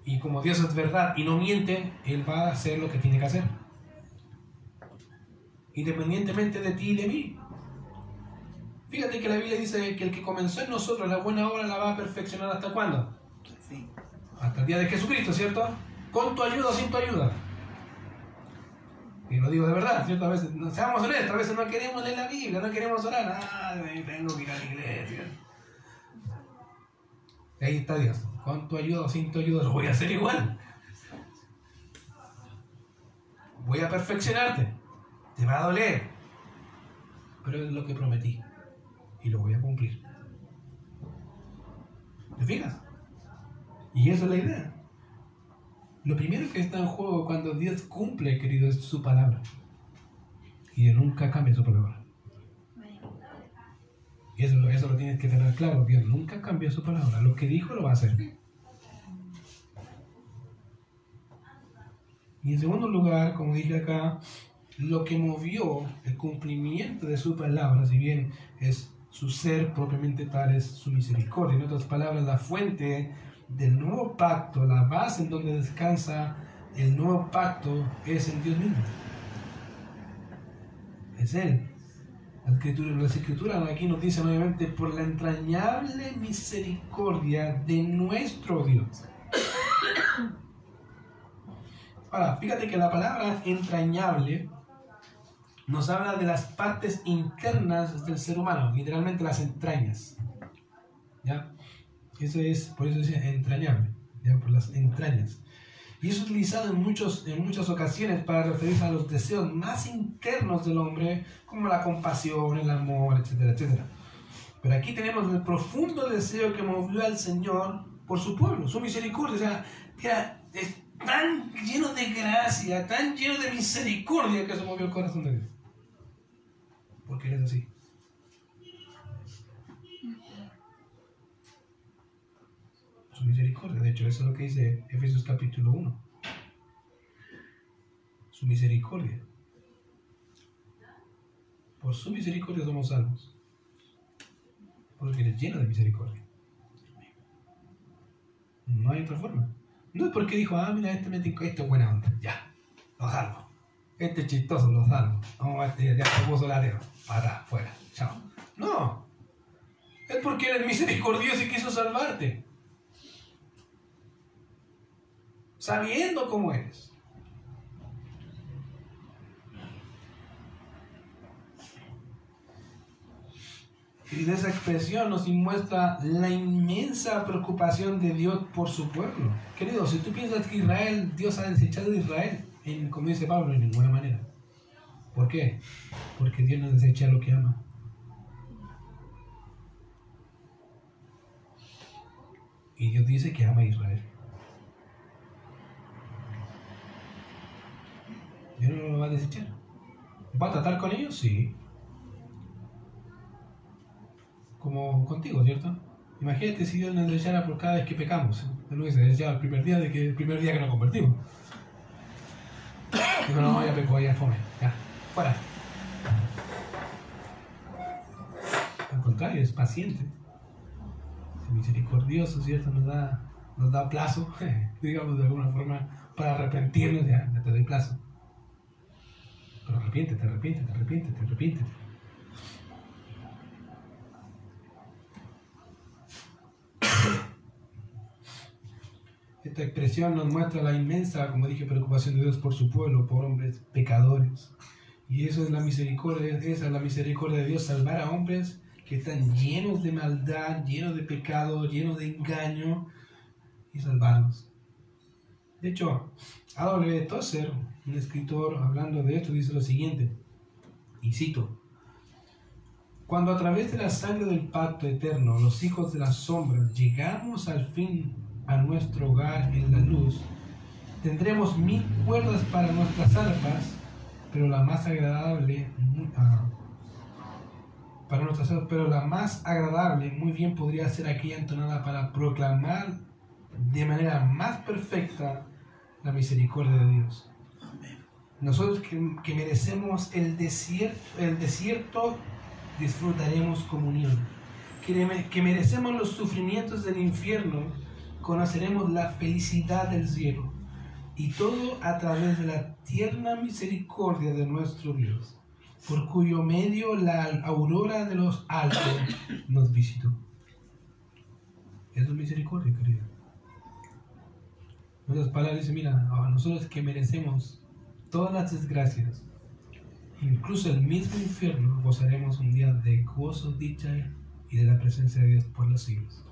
S1: Y como Dios es verdad y no miente, Él va a hacer lo que tiene que hacer. Independientemente de ti y de mí. Fíjate que la Biblia dice que el que comenzó en nosotros la buena obra la va a perfeccionar hasta cuándo? Hasta el día de Jesucristo, ¿cierto? Con tu ayuda o sin tu ayuda. Y lo digo de verdad, ¿cierto? A veces, no, seamos honestos, a veces no queremos leer la Biblia, no queremos orar. Ah, tengo que ir a la iglesia. ahí está Dios. Con tu ayuda o sin tu ayuda lo voy a hacer igual. Voy a perfeccionarte. Te va a doler. Pero es lo que prometí. Y lo voy a cumplir. ¿Te fijas? Y esa es la idea. Lo primero que está en juego cuando Dios cumple, querido, es su palabra. Y Él nunca cambia su palabra. Y eso, eso lo tienes que tener claro. Dios nunca cambia su palabra. Lo que dijo lo va a hacer. Y en segundo lugar, como dije acá, lo que movió el cumplimiento de su palabra, si bien es su ser propiamente tal, es su misericordia. En otras palabras, la fuente del nuevo pacto, la base en donde descansa el nuevo pacto es en Dios mismo. Es Él. La escritura, las escrituras aquí nos dice nuevamente por la entrañable misericordia de nuestro Dios. Ahora, fíjate que la palabra entrañable nos habla de las partes internas del ser humano, literalmente las entrañas. ¿Ya? Eso es, por eso dice entrañable, ¿ya? por las entrañas. Y es utilizado en, muchos, en muchas ocasiones para referirse a los deseos más internos del hombre, como la compasión, el amor, etcétera, etcétera. Pero aquí tenemos el profundo deseo que movió al Señor por su pueblo, su misericordia. O sea, mira, es tan lleno de gracia, tan lleno de misericordia que se movió el corazón de Dios. Porque Él es así. Su misericordia. De hecho, eso es lo que dice Efesios capítulo 1. Su misericordia. Por su misericordia somos salvos. Porque Él es lleno de misericordia. No hay otra forma. No es porque dijo, ah, mira, este, metico, esto es buena onda. Ya, lo salvo. Este es chistoso, lo salvo. No, este ya se puso la. Para, fuera, chao. No. Es porque Él es misericordioso y quiso salvarte. Sabiendo cómo eres. Y esa expresión nos muestra la inmensa preocupación de Dios por su pueblo. Querido, si tú piensas que Israel, Dios ha desechado a Israel, en, como dice Pablo, en ninguna manera. ¿Por qué? Porque Dios no desecha lo que ama. Y Dios dice que ama a Israel. Dios no lo va a desechar. ¿Va a tratar con ellos? Sí. Como contigo, ¿cierto? Imagínate si Dios nos desechara por cada vez que pecamos. Él lo ya el primer día de que el primer día que nos convertimos. Digo, no, ya peco, ya fome. Ya, fuera. Al contrario, es paciente. Es misericordioso, ¿cierto? Nos da, nos da plazo, digamos de alguna forma, para arrepentirnos. Ya, ya te doy plazo. Pero arrepiéntete, arrepiéntete, arrepiéntete, arrepiéntete. Esta expresión nos muestra la inmensa, como dije, preocupación de Dios por su pueblo, por hombres pecadores. Y eso es la misericordia, esa es la misericordia de Dios, salvar a hombres que están llenos de maldad, llenos de pecado, llenos de engaño, y salvarlos. De hecho, A.W. Tozer, un escritor hablando de esto, dice lo siguiente, y cito, cuando a través de la sangre del pacto eterno, los hijos de las sombras, llegamos al fin a nuestro hogar en la luz, tendremos mil cuerdas para nuestras arpas, pero la más agradable, ah, para nuestras arpas, pero la más agradable muy bien podría ser aquella entonada para proclamar de manera más perfecta la misericordia de Dios. Nosotros que, merecemos el desierto, el desierto, disfrutaremos comunión. Que, que merecemos los sufrimientos del infierno, conoceremos la felicidad del cielo. Y todo a través de la tierna misericordia de nuestro Dios, por cuyo medio la aurora de los altos nos visitó. Es la misericordia, querido. Otras palabras dice, mira, nosotros que merecemos todas las desgracias, incluso el mismo infierno, gozaremos un día de gozo, dicha y de la presencia de Dios por los siglos.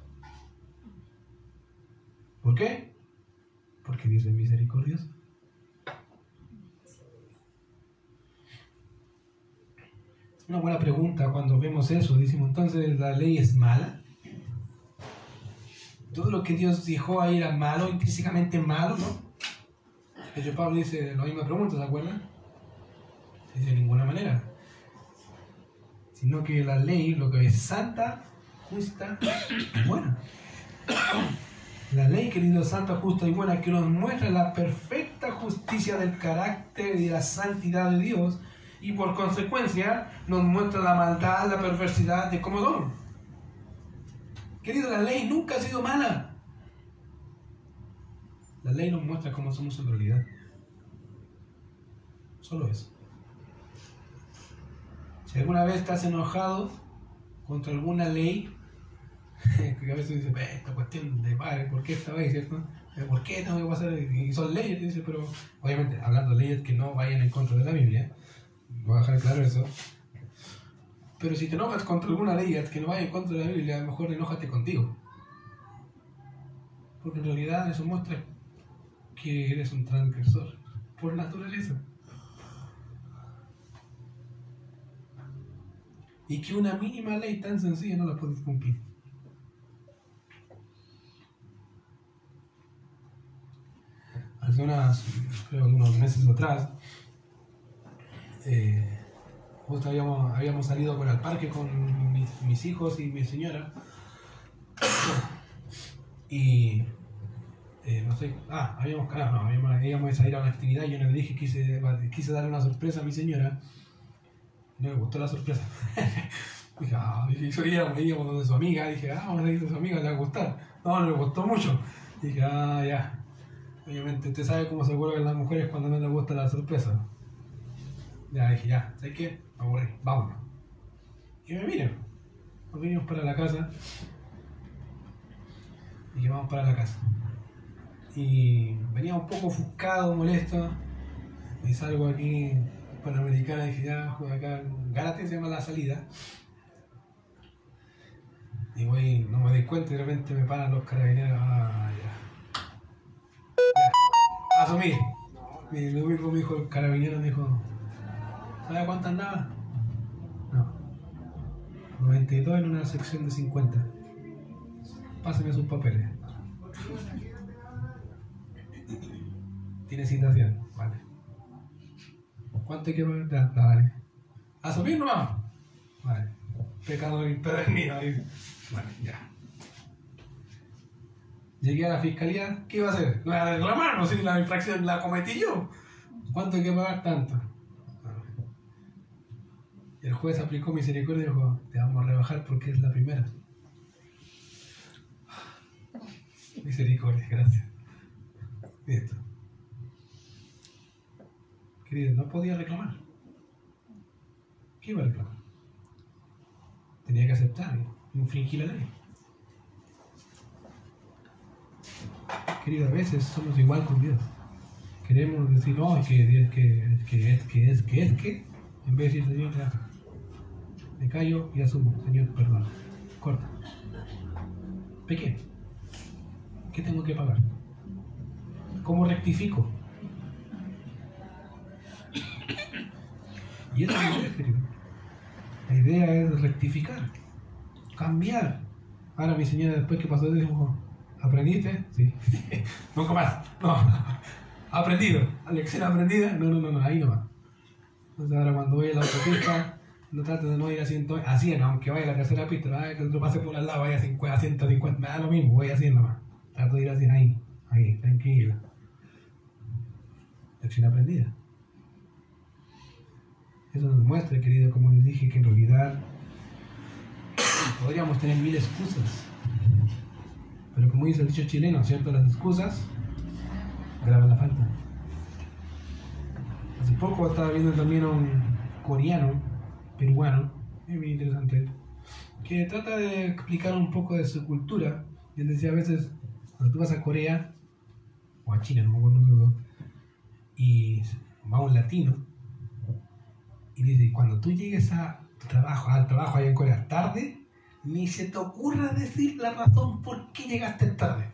S1: ¿Por qué? Porque Dios es misericordioso. Una buena pregunta cuando vemos eso. Decimos, entonces, ¿la ley es mala? Todo lo que Dios dijo ahí era malo, intrínsecamente malo, ¿no? El Pablo dice la misma pregunta, ¿se acuerdan? Dice de ninguna manera. Sino que la ley lo que es santa, justa y buena. La ley, querido, santa, justa y buena, que nos muestra la perfecta justicia del carácter y de la santidad de Dios, y por consecuencia nos muestra la maldad, la perversidad de Comodoro. Querido, la ley nunca ha sido mala. La ley nos muestra cómo somos en realidad. Solo eso. Si alguna vez estás enojado contra alguna ley, que a veces dice, esta cuestión de padre, ¿por qué esta vez, cierto? ¿Por qué tengo que pasar? Y son leyes, dice, pero obviamente hablando de leyes que no vayan en contra de la Biblia, voy a dejar claro eso. Pero si te enojas contra alguna ley que no vaya en contra de la Biblia, mejor enójate contigo. Porque en realidad eso muestra que eres un transgresor por naturaleza. Y que una mínima ley tan sencilla no la puedes cumplir. Hace unas, creo unos meses atrás, eh, justo habíamos, habíamos salido por el parque con mis, mis hijos y mi señora. Y eh, no sé, ah, habíamos, ah, no, habíamos, íbamos a ir a una actividad yo le dije, quise, quise darle una sorpresa a mi señora. No me gustó la sorpresa. dije, ah, yo íbamos, íbamos donde su amiga, dije, ah, vamos a ir a su amiga, le va a gustar. No, no le gustó mucho. Dije, ah, ya. Obviamente, usted sabe cómo se vuelven las mujeres cuando no les gusta la sorpresa. Ya dije, ya, ¿sabes qué? Aburrí, vámonos. Y me miren, nos vinimos para la casa. Y que vamos para la casa y venía un poco ofuscado, molesto. Y salgo aquí Panamericana y dije, ya, juego acá. Gárate se llama la salida. Y voy, no me doy cuenta y de repente me paran los carabineros. Ah, ya. Asumí. Y lo único me dijo el carabinero, me dijo, ¿sabe cuánto andaba? No. 92 en una sección de 50. Páseme sus papeles. Tiene citación, vale. ¿Cuánto hay que pagar? Ya, vale. ¿Asumir nomás? Vale. Pecado impedernido. Vale, ya. Llegué a la fiscalía, ¿qué iba a hacer? No iba a reclamar, no sé si la infracción la cometí yo. ¿Cuánto hay que pagar tanto? El juez aplicó misericordia y dijo, te vamos a rebajar porque es la primera. Misericordia, gracias. Listo no podía reclamar. ¿Qué iba a reclamar? Tenía que aceptar, infringir la ley. Querido, a veces somos igual con Dios. Queremos decir, no, es que, es que, es que, es que, es que, es que, en vez de decir, Señor, ya, me callo y asumo, Señor, perdón, corta. Pequé. ¿Qué tengo que pagar? ¿Cómo rectifico? Y esa es la idea, es rectificar, cambiar. Ahora mi señora después que pasó dijo, ¿aprendiste? Sí. Nunca más. No. Aprendido. Lección aprendida. No, no, no, no, ahí no va. Entonces ahora cuando voy a la autopista, no trato de no ir a 100, a 100 aunque vaya a la tercera pista, que otro pase por al lado, vaya a 150, me da lo mismo, voy a 100 nomás. Trato de ir a 100 ahí, ahí, tranquila. Lección aprendida. Eso nos muestra, querido, como les dije, que en realidad podríamos tener mil excusas. Pero como dice el dicho chileno, ¿cierto? Las excusas graban la falta. Hace poco estaba viendo también a un coreano, peruano, muy interesante, que trata de explicar un poco de su cultura. Y él decía a veces, cuando tú vas a Corea, o a China, no me acuerdo, y va un latino y dice, cuando tú llegues a trabajo, al trabajo allá en Corea tarde, ni se te ocurra decir la razón por qué llegaste tarde.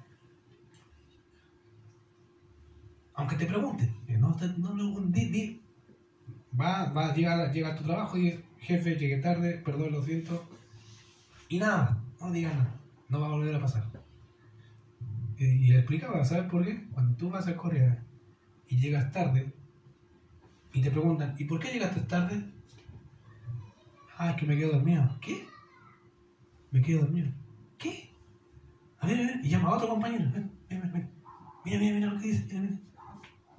S1: Aunque te pregunten, no, no, no. Va, va, llega, llega a tu trabajo y jefe, llegué tarde, perdón, lo siento. Y nada no diga nada, no va a volver a pasar. Y, y explicaba, ¿sabes por qué? Cuando tú vas a Corea y llegas tarde, y te preguntan, ¿y por qué llegaste tarde? Ah, es que me quedo dormido. ¿Qué? Me quedo dormido. ¿Qué? A ver, a ver, y llama a otro compañero. Ven, ven, ven. Mira, mira, mira lo que dice. Mira, mira.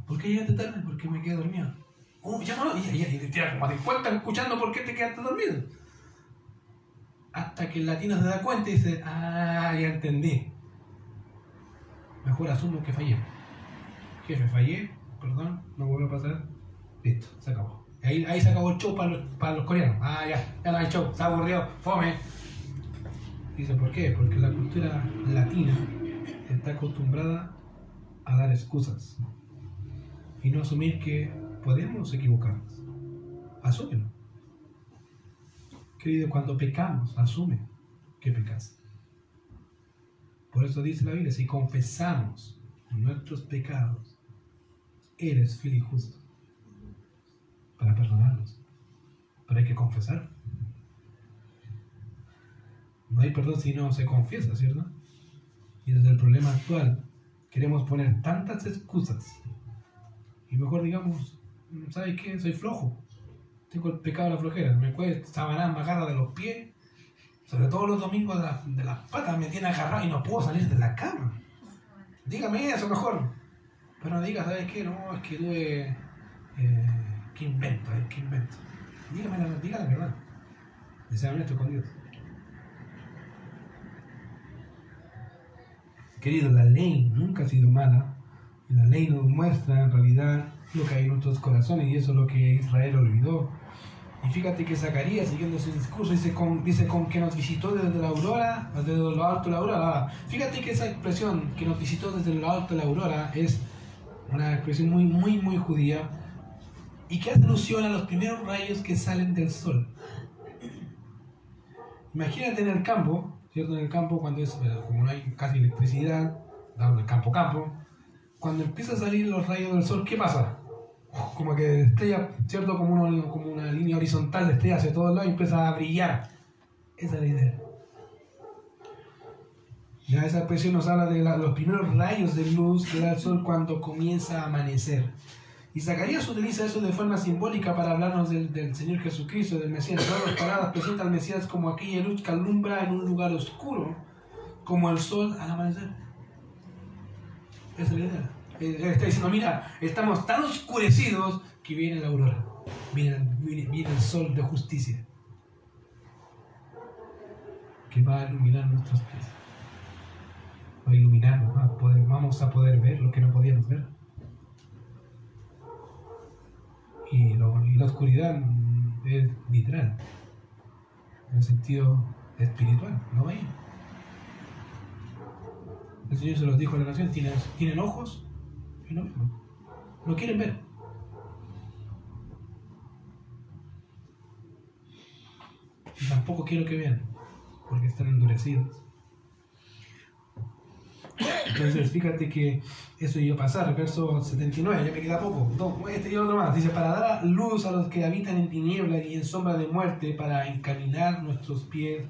S1: ¿Por qué llegaste tarde? Porque me quedo dormido. Oh, llámalo. Y, y, y te como 50 escuchando por qué te quedaste dormido. Hasta que el latino se da cuenta y dice, ah, ya entendí. Mejor asumo que fallé. Jefe, fallé, perdón, no vuelve a pasar Listo, se acabó. Ahí, ahí se acabó el show para los, para los coreanos. Ah, ya, ya no hay show, ha aburrido, fome. Dice, ¿por qué? Porque la cultura latina está acostumbrada a dar excusas y no asumir que podemos equivocarnos. Asúmelo. Querido, cuando pecamos, asume que pecas. Por eso dice la Biblia, si confesamos nuestros pecados, eres fiel y justo para perdonarlos. Pero hay que confesar. No hay perdón si no se confiesa, ¿cierto? Y desde el problema actual queremos poner tantas excusas. Y mejor digamos, ¿sabes qué? Soy flojo. Tengo el pecado de la flojera. Me cuesta sabanar, agarra de los pies. Sobre todo los domingos de, las patas me tiene agarrado y no puedo salir de la cama. Dígame eso mejor. Pero no diga, ¿sabes qué? No, es que tuve... Eh, ¿Qué invento? Eh? ¿Qué invento? Dígame la, diga la verdad. Desea honesto con Dios. Querido, la ley nunca ha sido mala. La ley nos muestra en realidad lo que hay en nuestros corazones y eso es lo que Israel olvidó. Y fíjate que Zacarías, siguiendo su discurso, dice con, dice con que nos visitó desde la aurora, desde lo alto de la aurora. Fíjate que esa expresión que nos visitó desde lo alto de la aurora es una expresión muy, muy, muy judía y que hace alusión a los primeros rayos que salen del sol. Imagínate en el campo, ¿cierto? En el campo, cuando es, como no hay casi electricidad, dando el campo campo, cuando empiezan a salir los rayos del sol, ¿qué pasa? Como que estrella, ¿cierto? Como, como una línea horizontal de estrella hacia todos lados y empieza a brillar. Esa es la idea. Ya esa expresión nos habla de los primeros rayos de luz que da el sol cuando comienza a amanecer. Y Zacarías utiliza eso de forma simbólica para hablarnos del, Señor Jesucristo, del Mesías. Todas las palabras presentan al Mesías como aquella luz que alumbra en un lugar oscuro, como el sol al amanecer. Esa es la idea. Eh, está diciendo, mira, estamos tan oscurecidos que viene la aurora, viene, viene el sol de justicia, que va a iluminar nuestros pies. Va a iluminarnos, vamos a poder ver lo que no podíamos ver. Y, la oscuridad es literal, en el sentido espiritual, no veis. El Señor se los dijo a la nación, tienen, tienen ojos y no ven, no quieren ver. Y tampoco quiero que vean, porque están endurecidos. Entonces, fíjate que eso iba a pasar, verso 79, ya me queda poco. No, este y otro más. Dice, para dar luz a los que habitan en tinieblas y en sombra de muerte, para encaminar nuestros pies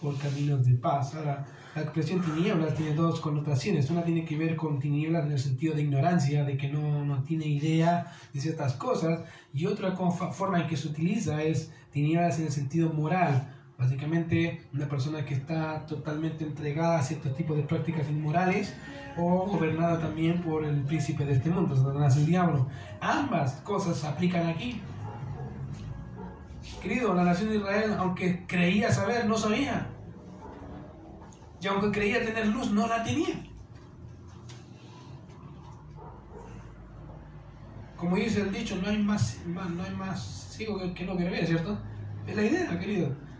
S1: por caminos de paz. Ahora, la expresión tinieblas tiene dos connotaciones. Una tiene que ver con tinieblas en el sentido de ignorancia, de que no, no tiene idea de ciertas cosas. Y otra forma en que se utiliza es tinieblas en el sentido moral Básicamente, una persona que está totalmente entregada a ciertos tipos de prácticas inmorales o gobernada también por el príncipe de este mundo, Satanás el diablo. Ambas cosas se aplican aquí. Querido, la nación de Israel, aunque creía saber, no sabía. Y aunque creía tener luz, no la tenía. Como dice el dicho, no hay más, no hay más ciego que que no quiere ver, ¿cierto? Es la idea, querido.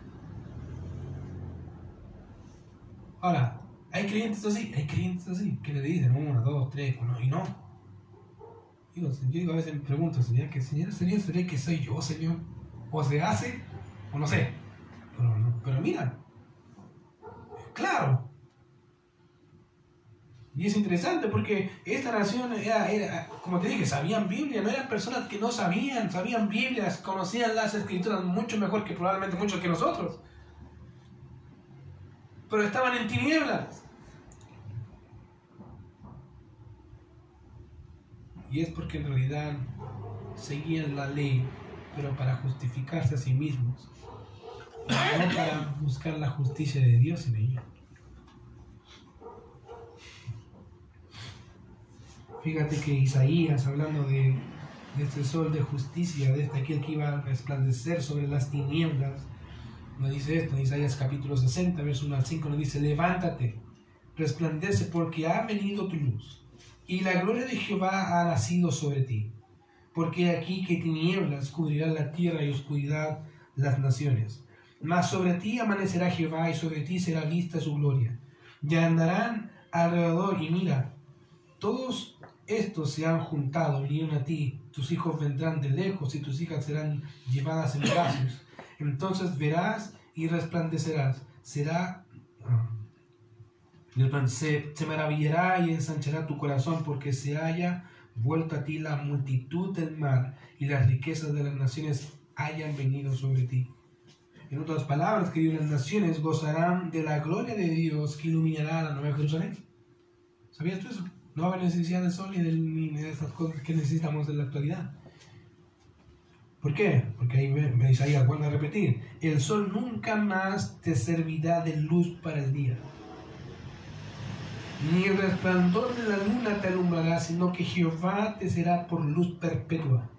S1: Ahora, hay creyentes así, hay creyentes así, que le dicen uno, dos, tres, uno, y no. Yo digo, a veces me pregunto, Señor, que Señor, Señor, ¿seré que soy yo, Señor? O se hace, o no sé. Pero, pero mira, claro. Y es interesante porque esta nación era, como te dije, sabían Biblia, no eran personas que no sabían, sabían Biblia, conocían las escrituras mucho mejor que probablemente muchos que nosotros. Pero estaban en tinieblas. Y es porque en realidad seguían la ley, pero para justificarse a sí mismos, no para buscar la justicia de Dios en ella. Fíjate que Isaías, hablando de, este sol de justicia, de este aquel que iba a resplandecer sobre las tinieblas, dice esto en Isaías capítulo 60, verso 1 al 5, nos dice, levántate, resplandece porque ha venido tu luz y la gloria de Jehová ha nacido sobre ti. Porque aquí que tinieblas cubrirán la tierra y oscuridad las naciones. Mas sobre ti amanecerá Jehová y sobre ti será vista su gloria. Y andarán alrededor y mira, todos estos se han juntado, vinieron a ti, tus hijos vendrán de lejos y tus hijas serán llevadas en brazos. Entonces verás y resplandecerás. Será ah, se, se maravillará y ensanchará tu corazón porque se haya vuelto a ti la multitud del mar y las riquezas de las naciones hayan venido sobre ti. En otras palabras, que las naciones gozarán de la gloria de Dios que iluminará la Nueva Jerusalén. ¿Sabías tú eso? No va a del sol ni de, ni de esas cosas que necesitamos en la actualidad. ¿Por qué? Porque ahí me, me dice ahí, vuelvo a repetir, el sol nunca más te servirá de luz para el día ni el resplandor de la luna te alumbrará, sino que Jehová te será por luz perpetua.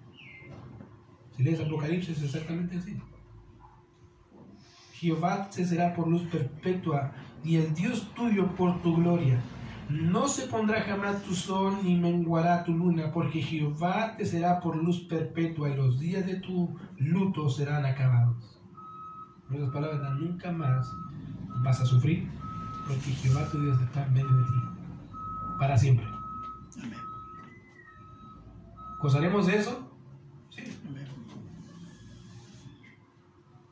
S1: Si lees Apocalipsis, es exactamente así. Jehová te será por luz perpetua y el Dios tuyo por tu gloria. No se pondrá jamás tu sol ni menguará tu luna, porque Jehová te será por luz perpetua y los días de tu luto serán acabados. En otras palabras, nunca más vas a sufrir, porque Jehová tu Dios está en medio de ti, para siempre. Amén. ¿Gozaremos de eso? Sí. Amén.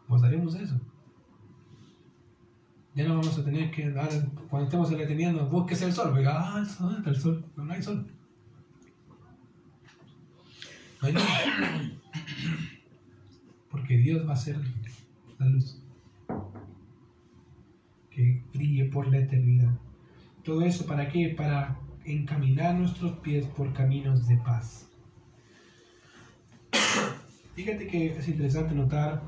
S1: Gozaremos de eso. Ya no vamos a tener que dar, cuando estemos entreteniendo, búsquese el sol. Oiga, ah, el sol, está el sol. No, no hay sol. No hay luz. Porque Dios va a ser la luz que brille por la eternidad. Todo eso para qué? Para encaminar nuestros pies por caminos de paz. Fíjate que es interesante notar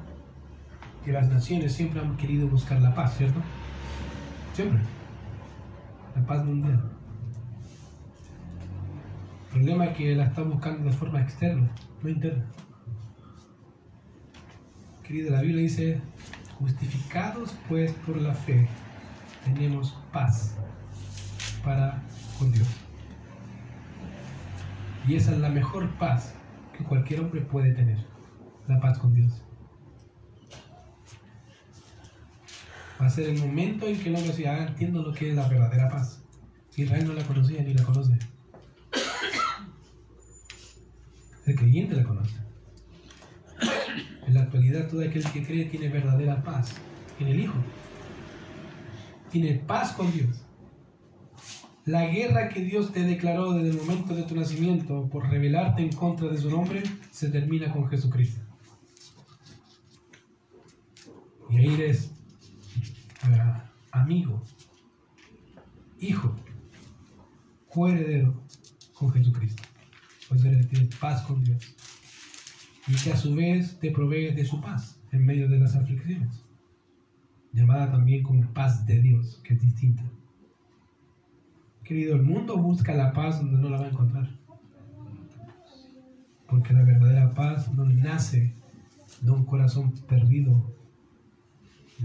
S1: que las naciones siempre han querido buscar la paz, ¿cierto? Siempre. La paz mundial. El problema es que la están buscando de forma externa, no interna. Querido, la Biblia dice, Justificados pues por la fe, tenemos paz para con Dios. Y esa es la mejor paz que cualquier hombre puede tener, la paz con Dios. Va a ser el momento en que hombre diga, ah, entiendo lo que es la verdadera paz. Israel no la conocía ni la conoce. El creyente la conoce. En la actualidad todo aquel que cree tiene verdadera paz en el Hijo. Tiene paz con Dios. La guerra que Dios te declaró desde el momento de tu nacimiento por rebelarte en contra de su nombre se termina con Jesucristo. Y ahí eres amigo, hijo, coheredero con Jesucristo. Pues eres, tienes paz con Dios y que a su vez te provee de su paz en medio de las aflicciones, llamada también como paz de Dios, que es distinta. Querido, el mundo busca la paz donde no la va a encontrar, porque la verdadera paz no nace de un corazón perdido,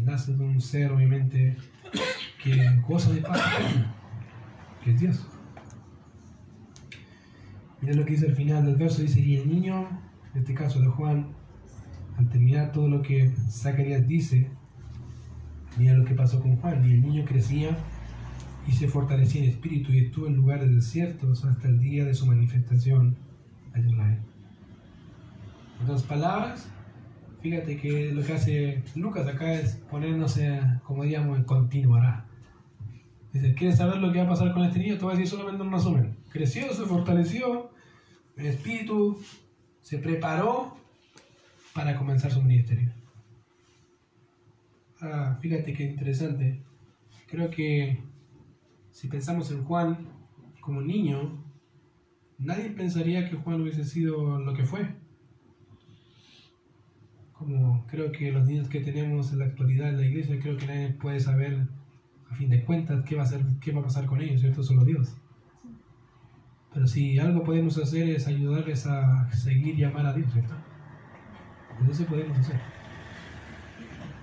S1: nace de un ser obviamente que goza de paz, que es Dios. Mira lo que dice al final del verso, dice, y el niño en este caso de Juan, al terminar todo lo que Zacarías dice, mira lo que pasó con Juan, y el niño crecía y se fortalecía en espíritu y estuvo en lugares desiertos hasta el día de su manifestación a Israel. En otras palabras, fíjate que lo que hace Lucas acá es ponernos, como diríamos, en continuará. Dice, ¿quieres saber lo que va a pasar con este niño? Te voy a decir solamente un resumen. Creció, se fortaleció, el espíritu se preparó para comenzar su ministerio. Ah, fíjate qué interesante. Creo que si pensamos en Juan como niño, nadie pensaría que Juan hubiese sido lo que fue. Como creo que los niños que tenemos en la actualidad en la iglesia, creo que nadie puede saber a fin de cuentas qué va a, ser, qué va a pasar con ellos, ¿cierto? Solo Dios. Pero si algo podemos hacer es ayudarles a seguir y a Dios, ¿cierto? Pues eso podemos hacer.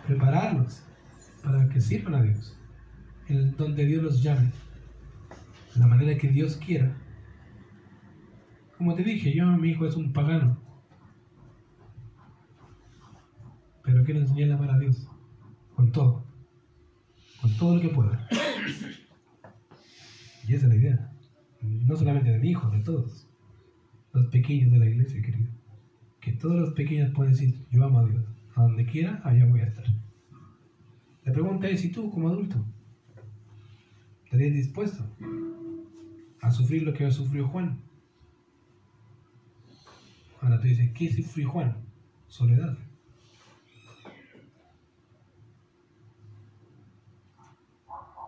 S1: Prepararlos para que sirvan a Dios. El donde Dios los llame. De la manera que Dios quiera. Como te dije, yo, mi hijo es un pagano. Pero quiero enseñarle a amar a Dios. Con todo. Con todo lo que pueda. Y esa es la idea. No solamente de mi hijo, de todos. Los pequeños de la iglesia, querido. Que todos los pequeños pueden decir, yo amo a Dios. A donde quiera, allá voy a estar. La pregunta es, ¿y tú como adulto? ¿Estarías dispuesto a sufrir lo que sufrió Juan? Ahora tú dices, ¿qué sufrió Juan? Soledad.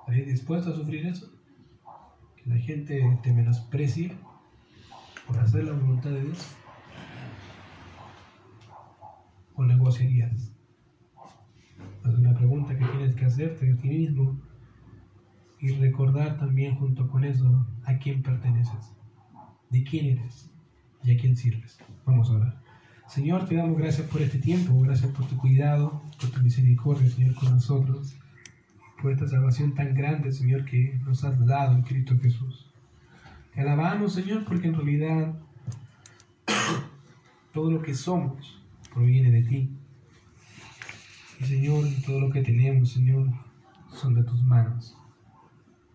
S1: ¿Estarías dispuesto a sufrir eso? Que la gente te menosprecie por hacer la voluntad de Dios. ¿O negociarías? Es una pregunta que tienes que hacerte a ti mismo y recordar también junto con eso a quién perteneces, de quién eres y a quién sirves. Vamos a orar. Señor, te damos gracias por este tiempo, gracias por tu cuidado, por tu misericordia, Señor, con nosotros, por esta salvación tan grande, Señor, que nos has dado en Cristo Jesús. Te alabamos, Señor, porque en realidad todo lo que somos proviene de ti. Y Señor, todo lo que tenemos, Señor, son de tus manos.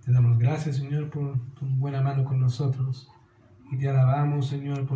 S1: Te damos gracias, Señor, por tu buena mano con nosotros. Y te alabamos, Señor, por